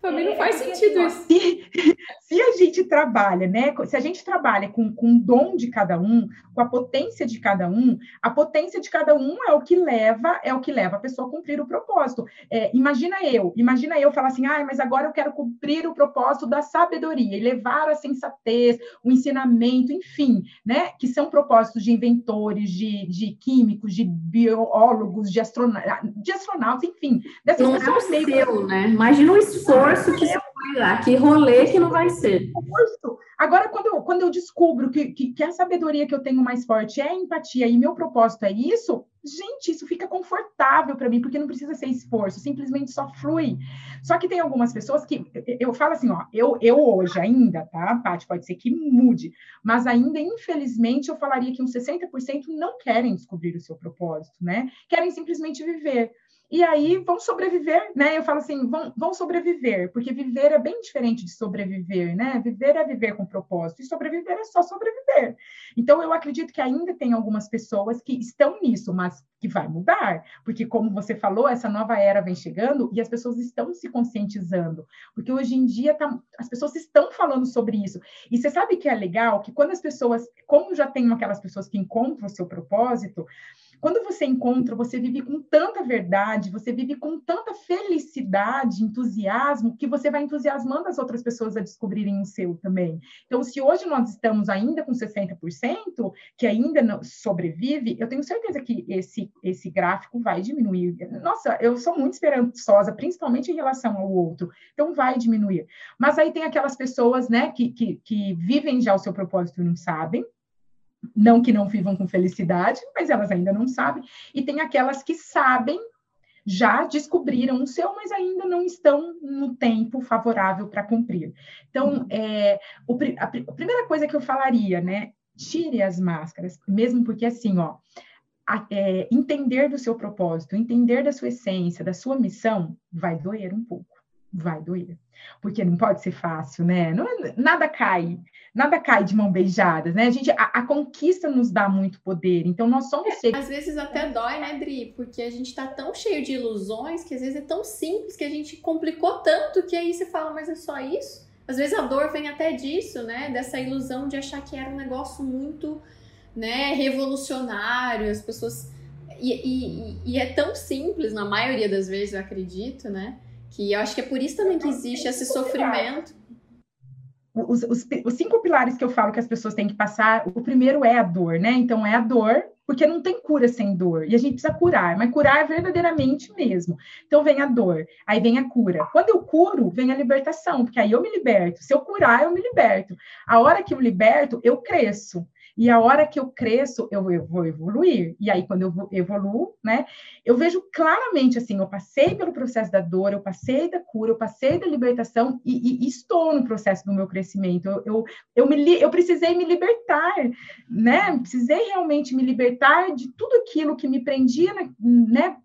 Para mim não é, faz é sentido assim, isso. Se, se, a gente trabalha, né? Se a gente trabalha com, com o dom de cada um, com a potência de cada um, a potência de cada um é o que leva, é o que leva a pessoa a cumprir o propósito. É, imagina eu, imagina eu falar assim, ah, mas agora eu quero cumprir o propósito da sabedoria e levar a sensatez, o ensinamento, enfim, né? Que são propósitos de inventores, de, de químicos, de biólogos, de, astrona de astronautas, enfim. Não é o seu, né? Imagina o esforço esforço que você que rolê que não vai ser. Agora, quando eu, quando eu descubro que, que, que, a sabedoria que eu tenho mais forte é a empatia e meu propósito é isso, gente, isso fica confortável para mim, porque não precisa ser esforço, simplesmente só flui. Só que tem algumas pessoas que eu falo assim, ó, eu, eu hoje ainda, tá, Paty, pode ser que mude, mas ainda, infelizmente, eu falaria que uns 60% não querem descobrir o seu propósito, né? Querem simplesmente viver e aí vão sobreviver, né? Eu falo assim, vão, vão sobreviver, porque viver é bem diferente de sobreviver, né? Viver é viver com propósito, e sobreviver é só sobreviver. Então, eu acredito que ainda tem algumas pessoas que estão nisso, mas que vai mudar, porque, como você falou, essa nova era vem chegando e as pessoas estão se conscientizando, porque hoje em dia tá, as pessoas estão falando sobre isso. E você sabe que é legal que quando as pessoas, como já tem aquelas pessoas que encontram o seu propósito, Quando você encontra, você vive com tanta verdade, você vive com tanta felicidade, entusiasmo, que você vai entusiasmando as outras pessoas a descobrirem o seu também. Então, se hoje nós estamos ainda com 60%, que ainda sobrevive, eu tenho certeza que esse, esse gráfico vai diminuir. Nossa, eu sou muito esperançosa, principalmente em relação ao outro. Então, vai diminuir. Mas aí tem aquelas pessoas, né, que, que, que vivem já o seu propósito e não sabem, não que não vivam com felicidade, mas elas ainda não sabem. E tem aquelas que sabem, já descobriram o seu, mas ainda não estão no tempo favorável para cumprir. Então, é, o, a, a, primeira coisa que eu falaria, né? Tire as máscaras, mesmo porque assim, ó. A, é, entender do seu propósito, entender da sua essência, da sua missão, vai doer um pouco vai doer. Porque não pode ser fácil, né? Não, é, nada cai, nada cai de mão beijada, né? A gente, a, a conquista nos dá muito poder, então nós somos é, seres... Às vezes até dói, né, Dri? Porque a gente tá tão cheio de ilusões que às vezes é tão simples que a gente complicou tanto que aí você fala, mas é só isso? Às vezes a dor vem até disso, né? Dessa ilusão de achar que era um negócio muito, né, revolucionário, as pessoas... E, e, e é tão simples, na maioria das vezes, eu acredito, né? Que eu acho que é por isso também que existe esse sofrimento. Os, os, os, cinco pilares que eu falo que as pessoas têm que passar, o primeiro é a dor, né? Então, é a dor, porque não tem cura sem dor, e a gente precisa curar, mas curar verdadeiramente mesmo. Então, vem a dor, aí vem a cura. Quando eu curo, vem a libertação, porque aí eu me liberto. Se eu curar, eu me liberto. A hora que eu liberto, eu cresço. E a hora que eu cresço, eu, eu vou evoluir. E aí, quando eu evoluo, né, eu vejo claramente assim: eu passei pelo processo da dor, eu passei da cura, eu passei da libertação e, e, e estou no processo do meu crescimento. Eu, eu, eu, me, eu precisei me libertar, né? Precisei realmente me libertar de tudo aquilo que me prendia, né?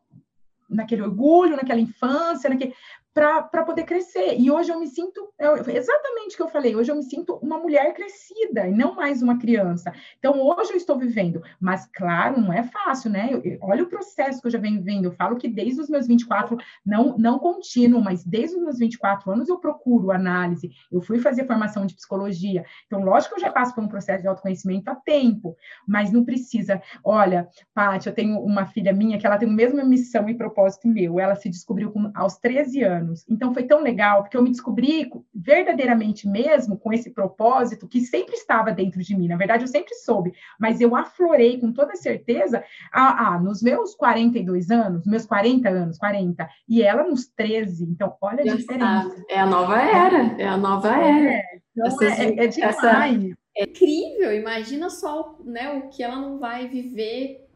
naquele orgulho, naquela infância, naquele, para poder crescer. E hoje eu me sinto, é exatamente o que eu falei, hoje eu me sinto uma mulher crescida e não mais uma criança. Então, hoje eu estou vivendo, mas claro, não é fácil, né? Eu, olha o processo que eu já venho vivendo. Eu falo que desde os meus 24, não, não contínuo, mas desde os meus 24 anos eu procuro análise. Eu fui fazer formação de psicologia. Então, lógico que eu já passo por um processo de autoconhecimento há tempo, mas não precisa. Olha, Paty, eu tenho uma filha minha que ela tem a mesma missão e propósito meu. Ela se descobriu com, aos 13 anos anos. Então foi tão legal, porque eu me descobri verdadeiramente mesmo com esse propósito que sempre estava dentro de mim. Na verdade, eu sempre soube, mas eu aflorei com toda certeza ah, ah, nos meus 42 anos, meus 40 anos, 40, e ela nos 13. Então, olha a diferença. É a nova era, é a nova era. É, então Essas, é, é demais. Essa... É incrível, imagina só né, o que ela não vai viver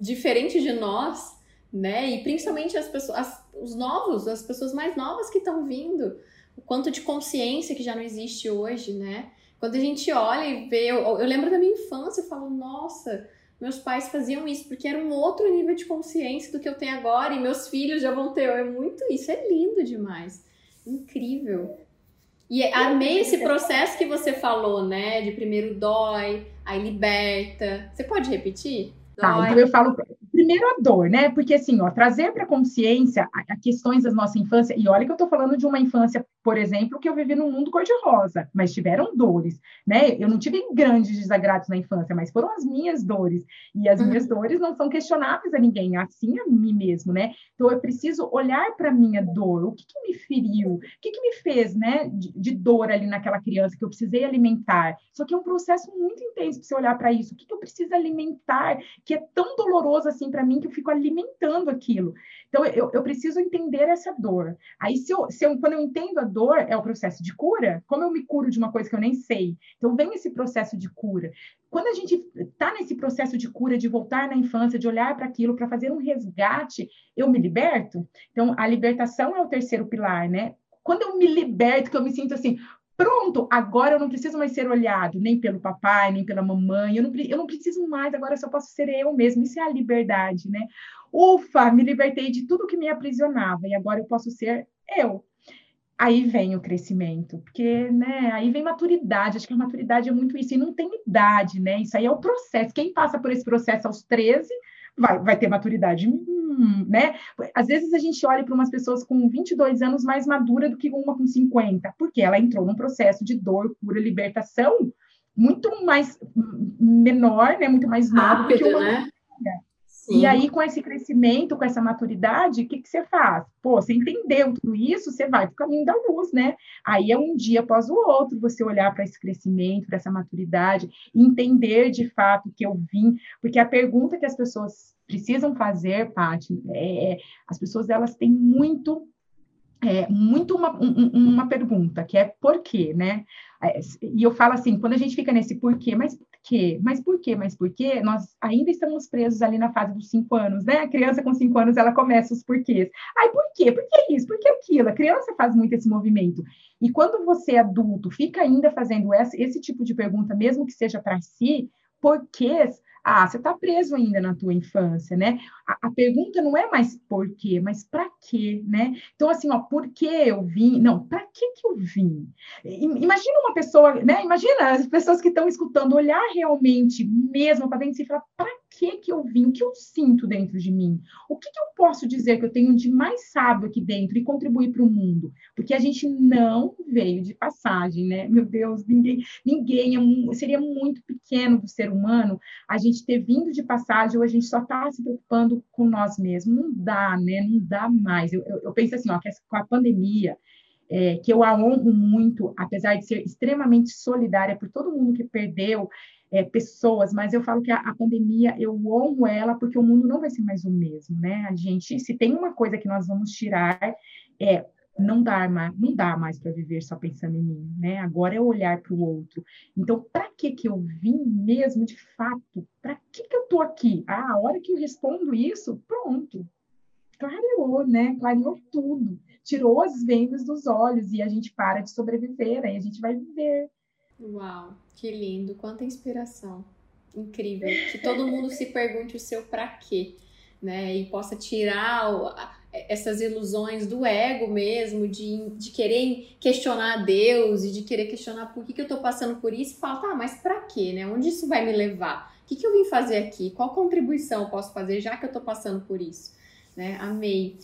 diferente de nós né? E principalmente as pessoas, as, os novos, as pessoas mais novas que estão vindo, o quanto de consciência que já não existe hoje, né? Quando a gente olha e vê, eu, eu lembro da minha infância, eu falo, nossa, meus pais faziam isso porque era um outro nível de consciência do que eu tenho agora e meus filhos já vão ter. É muito isso, é lindo demais, incrível. E amei esse processo que você falou, né? De primeiro dói, aí liberta. Você pode repetir? Tá, então eu falo primeiro a dor, né? Porque assim, ó, trazer para consciência a, a questões da nossa infância, e olha que eu estou falando de uma infância, por exemplo, que eu vivi num mundo cor-de-rosa, mas tiveram dores, né? Eu não tive grandes desagrados na infância, mas foram as minhas dores. E as uhum. minhas dores não são questionáveis a ninguém, assim a mim mesmo, né? Então eu preciso olhar para minha dor, o que, que, me feriu, o que, que me fez, né, de, de, dor ali naquela criança que eu precisei alimentar. Isso aqui é um processo muito intenso para você olhar para isso. O que, que eu preciso alimentar que é tão doloroso assim para mim que eu fico alimentando aquilo. Então, eu, eu preciso entender essa dor. Aí, se eu, se eu, quando eu entendo a dor, é o processo de cura, como eu me curo de uma coisa que eu nem sei? Então, vem esse processo de cura. Quando a gente está nesse processo de cura, de voltar na infância, de olhar para aquilo, para fazer um resgate, eu me liberto? Então, a libertação é o terceiro pilar, né? Quando eu me liberto, que eu me sinto assim, Pronto, agora eu não preciso mais ser olhado nem pelo papai, nem pela mamãe, eu não, eu não preciso mais, agora só posso ser eu mesmo. Isso é a liberdade, né? Ufa, me libertei de tudo que me aprisionava e agora eu posso ser eu. Aí vem o crescimento, porque, né, aí vem maturidade, acho que a maturidade é muito isso, e não tem idade, né? Isso aí é o processo. Quem passa por esse processo aos 13 vai, vai ter maturidade hum, né? Às vezes a gente olha para umas pessoas com 22 anos mais madura do que uma com 50, porque ela entrou num processo de dor, cura, libertação muito mais menor, né? Muito mais rápido, que uma né? Sim. E aí, com esse crescimento, com essa maturidade, o que, que você faz? Pô, você entendeu tudo isso, você vai para o caminho da luz, né? Aí é um dia após o outro você olhar para esse crescimento, para essa maturidade, entender de fato que eu vim, porque a pergunta que as pessoas precisam fazer, Paty, é, é as pessoas elas têm muito é, muito uma, um, uma pergunta, que é por quê, né? É, e eu falo assim, quando a gente fica nesse porquê, mas por quê? Mas por quê? Mas por quê? Nós ainda estamos presos ali na fase dos cinco anos, né? A criança com cinco anos, ela começa os porquês. Ai, por quê? Por que isso? Por que aquilo? A criança faz muito esse movimento. E quando você, adulto, fica ainda fazendo esse, esse tipo de pergunta, mesmo que seja para si, porquês, ah, você está preso ainda na tua infância, né? A, a pergunta não é mais por quê, mas para quê, né? Então, assim, ó, por que eu vim? Não, para que que eu vim? Imagina uma pessoa, né? Imagina as pessoas que estão escutando olhar realmente mesmo para dentro e falar, para que que eu vim? O que eu sinto dentro de mim? O que, que eu posso dizer que eu tenho de mais sábio aqui dentro e contribuir para o mundo? Porque a gente não veio de passagem, né? Meu Deus, ninguém, ninguém é, seria muito pequeno do ser humano a gente ter vindo de passagem ou a gente só está se preocupando com nós mesmos. Não dá, né? Não dá mais. Eu, eu, eu penso assim, ó, que com a pandemia, é, que eu a honro muito, apesar de ser extremamente solidária por todo mundo que perdeu é, pessoas, mas eu falo que a, a, pandemia, eu honro ela porque o mundo não vai ser mais o mesmo, né? A gente, se tem uma coisa que nós vamos tirar, é não dá mais, não dá mais para viver só pensando em mim, né? Agora é olhar para o outro. Então, para que que eu vim mesmo de fato? Para que que eu tô aqui? Ah, a hora que eu respondo isso, pronto. Clareou, né? Clareou tudo. Tirou as vendas dos olhos e a gente para de sobreviver, aí a gente vai viver. Uau, que lindo, quanta inspiração. Incrível. Que todo mundo se pergunte o seu para quê, né? E possa tirar essas ilusões do ego mesmo, de, de querer questionar Deus e de querer questionar por que, que eu tô passando por isso e falar, tá, mas para quê, né? Onde isso vai me levar? O que, que eu vim fazer aqui? Qual contribuição eu posso fazer já que eu tô passando por isso? Né? Amei.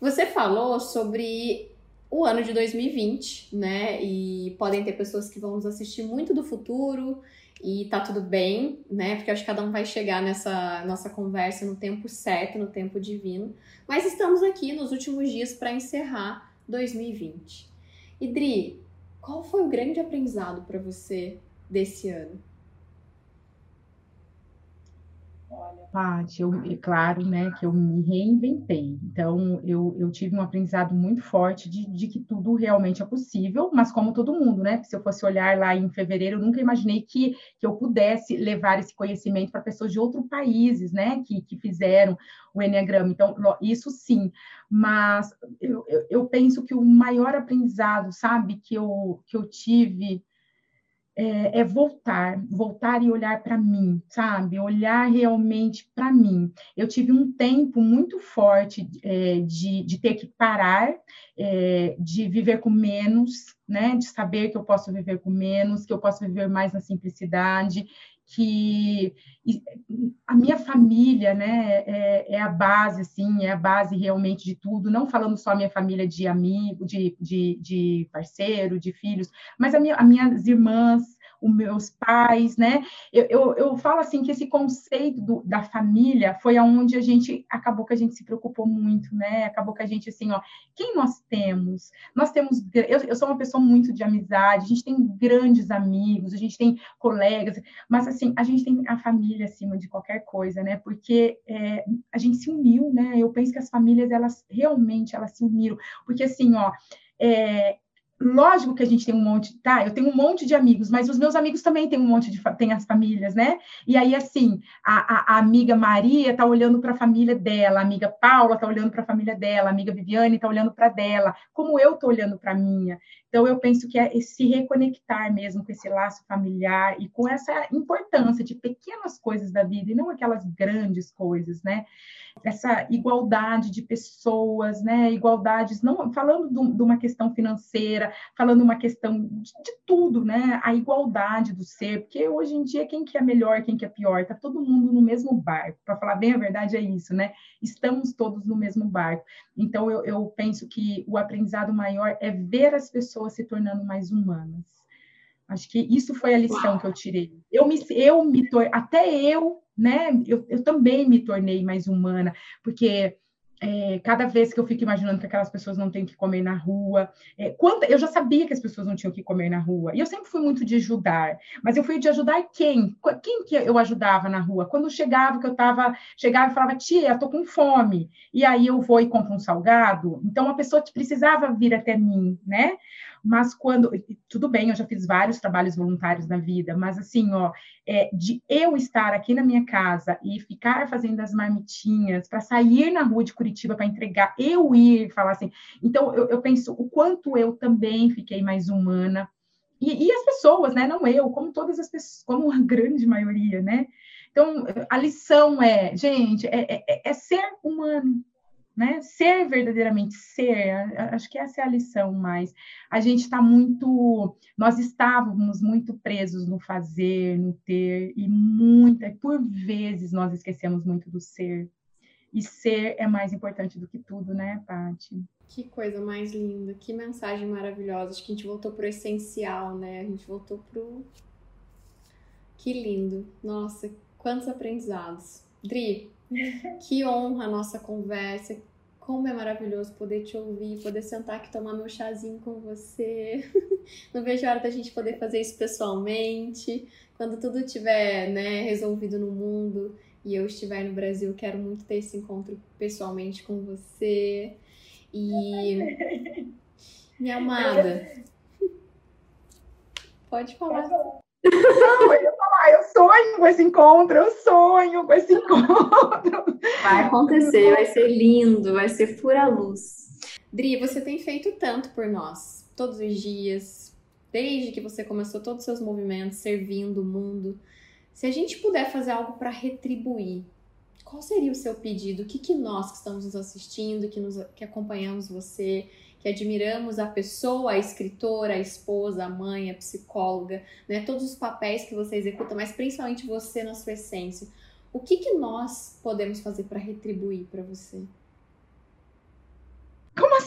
Você falou sobre o ano de 2020, né? E podem ter pessoas que vão nos assistir muito do futuro e tá tudo bem, né? Porque acho que cada um vai chegar nessa nossa conversa no tempo certo, no tempo divino. Mas estamos aqui nos últimos dias para encerrar 2020. Idri, qual foi o grande aprendizado para você desse ano? Olha, Paty, eu, é claro, né, que eu me reinventei. Então, eu, eu tive um aprendizado muito forte de, de que tudo realmente é possível, mas como todo mundo, né? Se eu fosse olhar lá em fevereiro, eu nunca imaginei que, que eu pudesse levar esse conhecimento para pessoas de outros países, né, que, que fizeram o Enneagrama. Então, isso sim, mas eu, eu, eu penso que o maior aprendizado, sabe, que eu, que eu tive é, é, voltar, voltar e olhar para mim, sabe? Olhar realmente para mim. Eu tive um tempo muito forte é, de, de ter que parar, é, de viver com menos, né? De saber que eu posso viver com menos, que eu posso viver mais na simplicidade, que a minha família, né, é, é, a base, assim, é a base realmente de tudo, não falando só a minha família de amigo, de, de, de parceiro, de filhos, mas a minha, as minhas irmãs, os meus pais, né? Eu, eu, eu falo assim que esse conceito do, da família foi aonde a gente acabou que a gente se preocupou muito, né? Acabou que a gente assim, ó, quem nós temos? Nós temos, eu, eu sou uma pessoa muito de amizade, a gente tem grandes amigos, a gente tem colegas, mas assim a gente tem a família acima de qualquer coisa, né? Porque é, a gente se uniu, né? Eu penso que as famílias elas realmente elas se uniram, porque assim, ó, é, Lógico que a gente tem um monte, tá? Eu tenho um monte de amigos, mas os meus amigos também têm um monte de têm as famílias, né? E aí, assim, a, a, a amiga Maria tá olhando para a família dela, a amiga Paula tá olhando para a família dela, a amiga Viviane tá olhando para dela, como eu tô olhando para minha. Então, eu penso que é se reconectar mesmo com esse laço familiar e com essa importância de pequenas coisas da vida e não aquelas grandes coisas, né? Essa igualdade de pessoas, né? Igualdades, não falando de uma questão financeira, falando uma questão de, de, tudo, né? A igualdade do ser, porque hoje em dia quem que é melhor, quem que é pior, tá todo mundo no mesmo barco. Para falar bem a verdade é isso, né? Estamos todos no mesmo barco. Então, eu, eu penso que o aprendizado maior é ver as pessoas se tornando mais humanas. Acho que isso foi a lição que eu tirei. Eu me, eu me até eu, né? Eu, eu também me tornei mais humana, porque é, cada vez que eu fico imaginando que aquelas pessoas não têm que comer na rua, é, eu já sabia que as pessoas não tinham que comer na rua, e eu sempre fui muito de ajudar, mas eu fui de ajudar quem? Quem que eu ajudava na rua? Quando chegava, que eu estava, chegava e falava, tia, tô com fome, e aí eu vou e compro um salgado, então a pessoa precisava vir até mim, né? Mas quando. Tudo bem, eu já fiz vários trabalhos voluntários na vida, mas assim, ó, é, de eu estar aqui na minha casa e ficar fazendo as marmitinhas para sair na rua de Curitiba para entregar, eu ir falar assim. Então, eu, eu penso o quanto eu também fiquei mais humana. E, e, as pessoas, né? Não eu, como todas as pessoas, como a grande maioria, né? Então, a lição é, gente, é, é, é ser humano, né? Ser verdadeiramente ser, acho que essa é a lição mais. A gente está muito, nós estávamos muito presos no fazer, no ter, e muita, por vezes nós esquecemos muito do ser. E ser é mais importante do que tudo, né, Paty? Que coisa mais linda, que mensagem maravilhosa. Acho que a gente voltou pro essencial, né? A gente voltou pro. Que lindo. Nossa, quantos aprendizados. Dri, que honra a nossa conversa. Como é maravilhoso poder te ouvir, poder sentar aqui tomar meu chazinho com você. Não vejo a hora da gente poder fazer isso pessoalmente. Quando tudo estiver né, resolvido no mundo e eu estiver no Brasil, quero muito ter esse encontro pessoalmente com você. E. Minha amada. Pode falar. Não, eu falar, eu sonho com esse encontro, eu sonho com esse encontro. Vai acontecer, vai ser lindo, vai ser fura luz. Dri, você tem feito tanto por nós, todos os dias, desde que você começou todos os seus movimentos, servindo o mundo. Se a gente puder fazer algo para retribuir, qual seria o seu pedido? O que, que nós que estamos nos assistindo, que, nos, que acompanhamos você, que admiramos a pessoa, a escritora, a esposa, a mãe, a psicóloga, né? Todos os papéis que você executa, mas principalmente você na sua essência. O que, que nós podemos fazer para retribuir para você?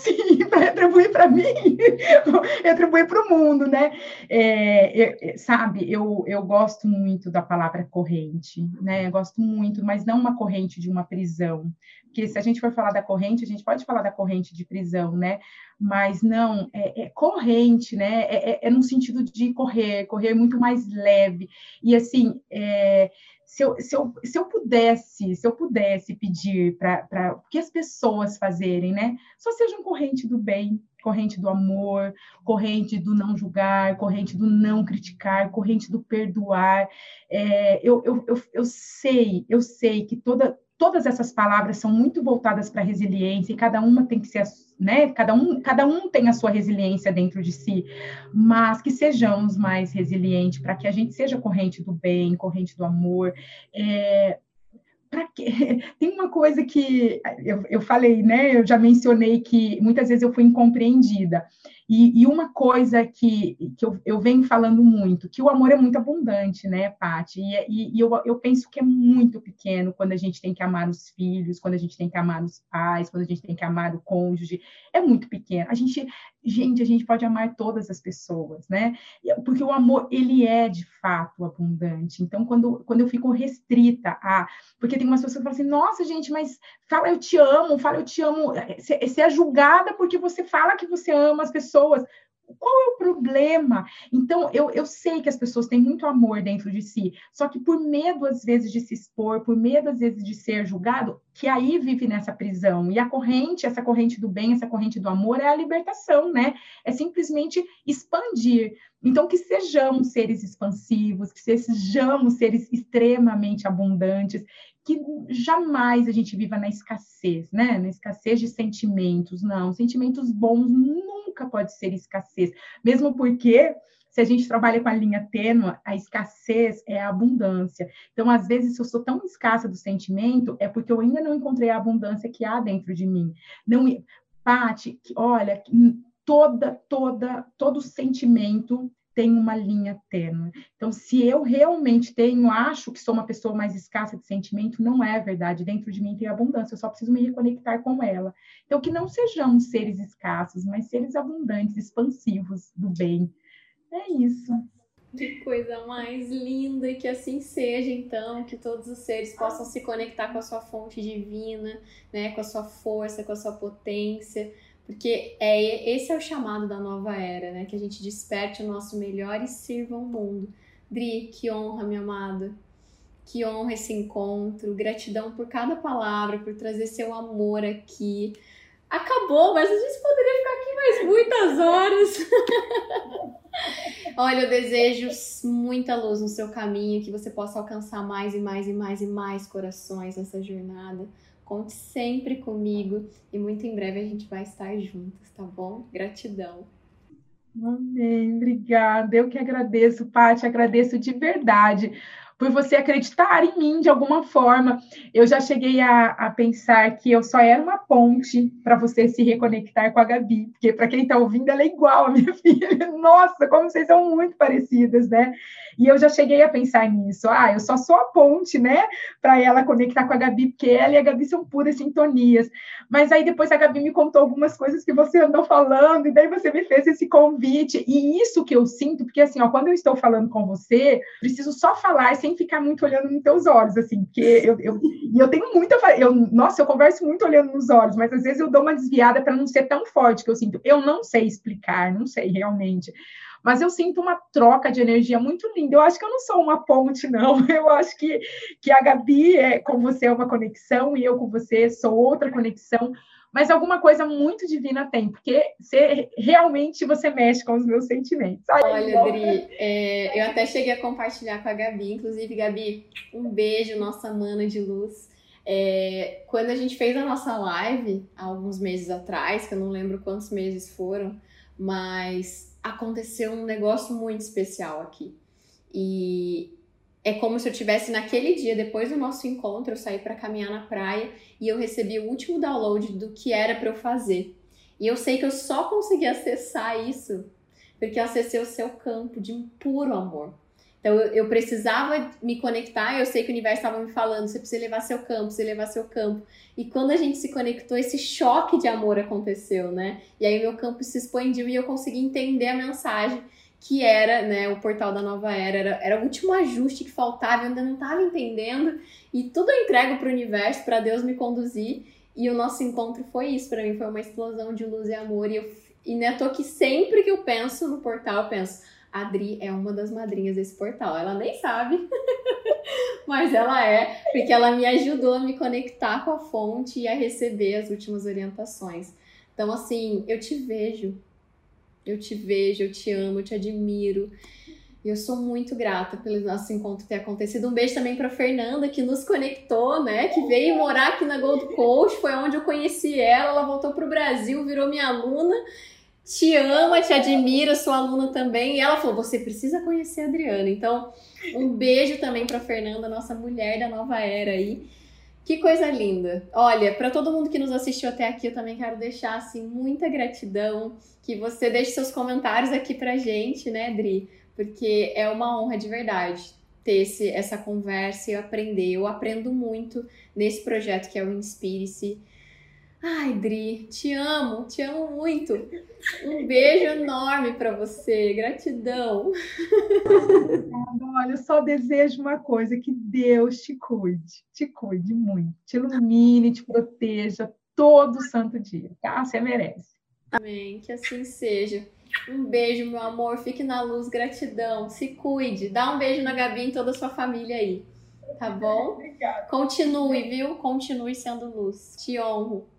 Assim? Para retribuir para mim? retribuir para o mundo, né? É, é, sabe, eu, eu gosto muito da palavra corrente, né? Eu gosto muito, mas não uma corrente de uma prisão. Porque se a gente for falar da corrente, a gente pode falar da corrente de prisão, né? Mas não, é, é corrente, né? É, é, é no sentido de correr, correr muito mais leve. E assim, é, se eu, se, eu, se eu pudesse, se eu pudesse pedir para que as pessoas fazerem, né? Só sejam corrente do bem, corrente do amor, corrente do não julgar, corrente do não criticar, corrente do perdoar. É, eu, eu, eu, eu sei, eu sei que toda, todas essas palavras são muito voltadas para a resiliência e cada uma tem que ser, né? Cada um, cada um tem a sua resiliência dentro de si, mas que sejamos mais resilientes para que a gente seja corrente do bem, corrente do amor. É? Tem uma coisa que eu, eu falei, né? Eu já mencionei que muitas vezes eu fui incompreendida. E, e uma coisa que, que eu, eu, venho falando muito, que o amor é muito abundante, né, Paty? E, e, e eu, eu penso que é muito pequeno quando a gente tem que amar os filhos, quando a gente tem que amar os pais, quando a gente tem que amar o cônjuge. É muito pequeno. A gente, gente, a gente pode amar todas as pessoas, né? Porque o amor, ele é de fato abundante. Então, quando, quando eu fico restrita a. Porque tem umas pessoas que falam assim, nossa, gente, mas fala eu te amo, fala eu te amo. Você é julgada porque você fala que você ama as pessoas pessoas. Qual é o problema? Então, eu, eu sei que as pessoas têm muito amor dentro de si, só que por medo, às vezes, de se expor, por medo, às vezes, de ser julgado, que aí vive nessa prisão. E a corrente, essa corrente do bem, essa corrente do amor, é a libertação, né? É simplesmente expandir. Então, que sejamos seres expansivos, que sejamos seres extremamente abundantes, que jamais a gente viva na escassez, né? Na escassez de sentimentos, não. Sentimentos bons nunca pode ser escassez, mesmo porque se a gente trabalha com a linha tênua, a escassez é a abundância. Então, às vezes, se eu sou tão escassa do sentimento, é porque eu ainda não encontrei a abundância que há dentro de mim. Não, Pati, olha, toda, toda, todo sentimento tem uma linha tênue. Então, se eu realmente tenho, acho que sou uma pessoa mais escassa de sentimento, não é verdade. Dentro de mim tem abundância, eu só preciso me reconectar com ela. Então, que não sejamos seres escassos, mas seres abundantes, expansivos do bem. É isso. Que coisa mais linda que assim seja, então, que todos os seres possam se conectar com a sua fonte divina, né, com a sua força, com a sua potência, porque é esse é o chamado da nova era, né, que a gente desperte o nosso melhor e sirva o mundo. Dri, que honra, meu amado. Que honra esse encontro. Gratidão por cada palavra, por trazer seu amor aqui. Acabou, mas a gente poderia ficar aqui mais muitas horas. Olha, eu desejo muita luz no seu caminho, que você possa alcançar mais e mais e mais e mais corações nessa jornada. Conte sempre comigo e muito em breve a gente vai estar juntas, tá bom? Gratidão. Amém, obrigada. Eu que agradeço, Paty, agradeço de verdade por você acreditar em mim de alguma forma. Eu já cheguei a, a pensar que eu só era uma ponte para você se reconectar com a Gabi, porque para quem está ouvindo, ela é igual a minha filha. Nossa, como vocês são muito parecidas, né? E eu já cheguei a pensar nisso. Ah, eu só sou a ponte, né? Para ela conectar com a Gabi, porque ela e a Gabi são puras sintonias. Mas aí depois a Gabi me contou algumas coisas que você andou falando, e daí você me fez esse convite. E isso que eu sinto, porque assim, ó, quando eu estou falando com você, preciso só falar sem ficar muito olhando nos teus olhos, assim, porque eu, eu, e eu tenho muita. Eu, nossa, eu converso muito olhando nos olhos, mas às vezes eu dou uma desviada para não ser tão forte que eu sinto. Eu não sei explicar, não sei realmente mas eu sinto uma troca de energia muito linda. Eu acho que eu não sou uma ponte, não. Eu acho que, que a Gabi é, com você é uma conexão e eu com você sou outra conexão. Mas alguma coisa muito divina tem, porque você, realmente você mexe com os meus sentimentos. Ai, Olha, Adri, é, eu até cheguei a compartilhar com a Gabi. Inclusive, Gabi, um beijo, nossa mana de luz. É, quando a gente fez a nossa live, há alguns meses atrás, que eu não lembro quantos meses foram, mas aconteceu um negócio muito especial aqui. E é como se eu tivesse naquele dia, depois do nosso encontro, eu saí para caminhar na praia e eu recebi o último download do que era para eu fazer. E eu sei que eu só consegui acessar isso porque eu acessei o seu campo de um puro amor. Então eu, eu, precisava me conectar, eu sei que o universo estava me falando, você precisa levar seu campo, você levar seu campo. E quando a gente se conectou, esse choque de amor aconteceu, né? E aí meu campo se expandiu e eu consegui entender a mensagem que era, né, o portal da nova era, era, era o último ajuste que faltava, eu ainda não estava entendendo, e tudo eu entrego para o universo, para Deus me conduzir, e o nosso encontro foi isso para mim, foi uma explosão de luz e amor, e, eu, e né, tô que sempre que eu penso no portal, eu penso, a Adri é uma das madrinhas desse portal. Ela nem sabe, mas ela é, porque ela me ajudou a me conectar com a fonte e a receber as últimas orientações. Então, assim, eu te vejo, eu te vejo, eu te amo, eu te admiro. E eu sou muito grata pelo nosso encontro ter acontecido. Um beijo também para Fernanda, que nos conectou, né? Que veio morar aqui na Gold Coast, foi onde eu conheci ela. Ela voltou para o Brasil, virou minha aluna te ama, te admira, sua aluna também. E ela falou: você precisa conhecer a Adriana. Então, um beijo também para Fernanda, nossa mulher da nova era aí. Que coisa linda. Olha, para todo mundo que nos assistiu até aqui, eu também quero deixar assim muita gratidão, que você deixe seus comentários aqui pra gente, né, Dri? Porque é uma honra de verdade ter esse, essa conversa e aprender. Eu aprendo muito nesse projeto que é o Inspire-se. Ai, Dri, te amo, te amo muito. Um beijo enorme para você, gratidão. Olha, eu só desejo uma coisa: que Deus te cuide, te cuide muito, te ilumine, te proteja todo santo dia, tá? Você merece. Amém, que assim seja. Um beijo, meu amor, fique na luz, gratidão, se cuide. Dá um beijo na Gabi e toda a sua família aí, tá bom? Obrigada. Continue, viu? Continue sendo luz. Te honro.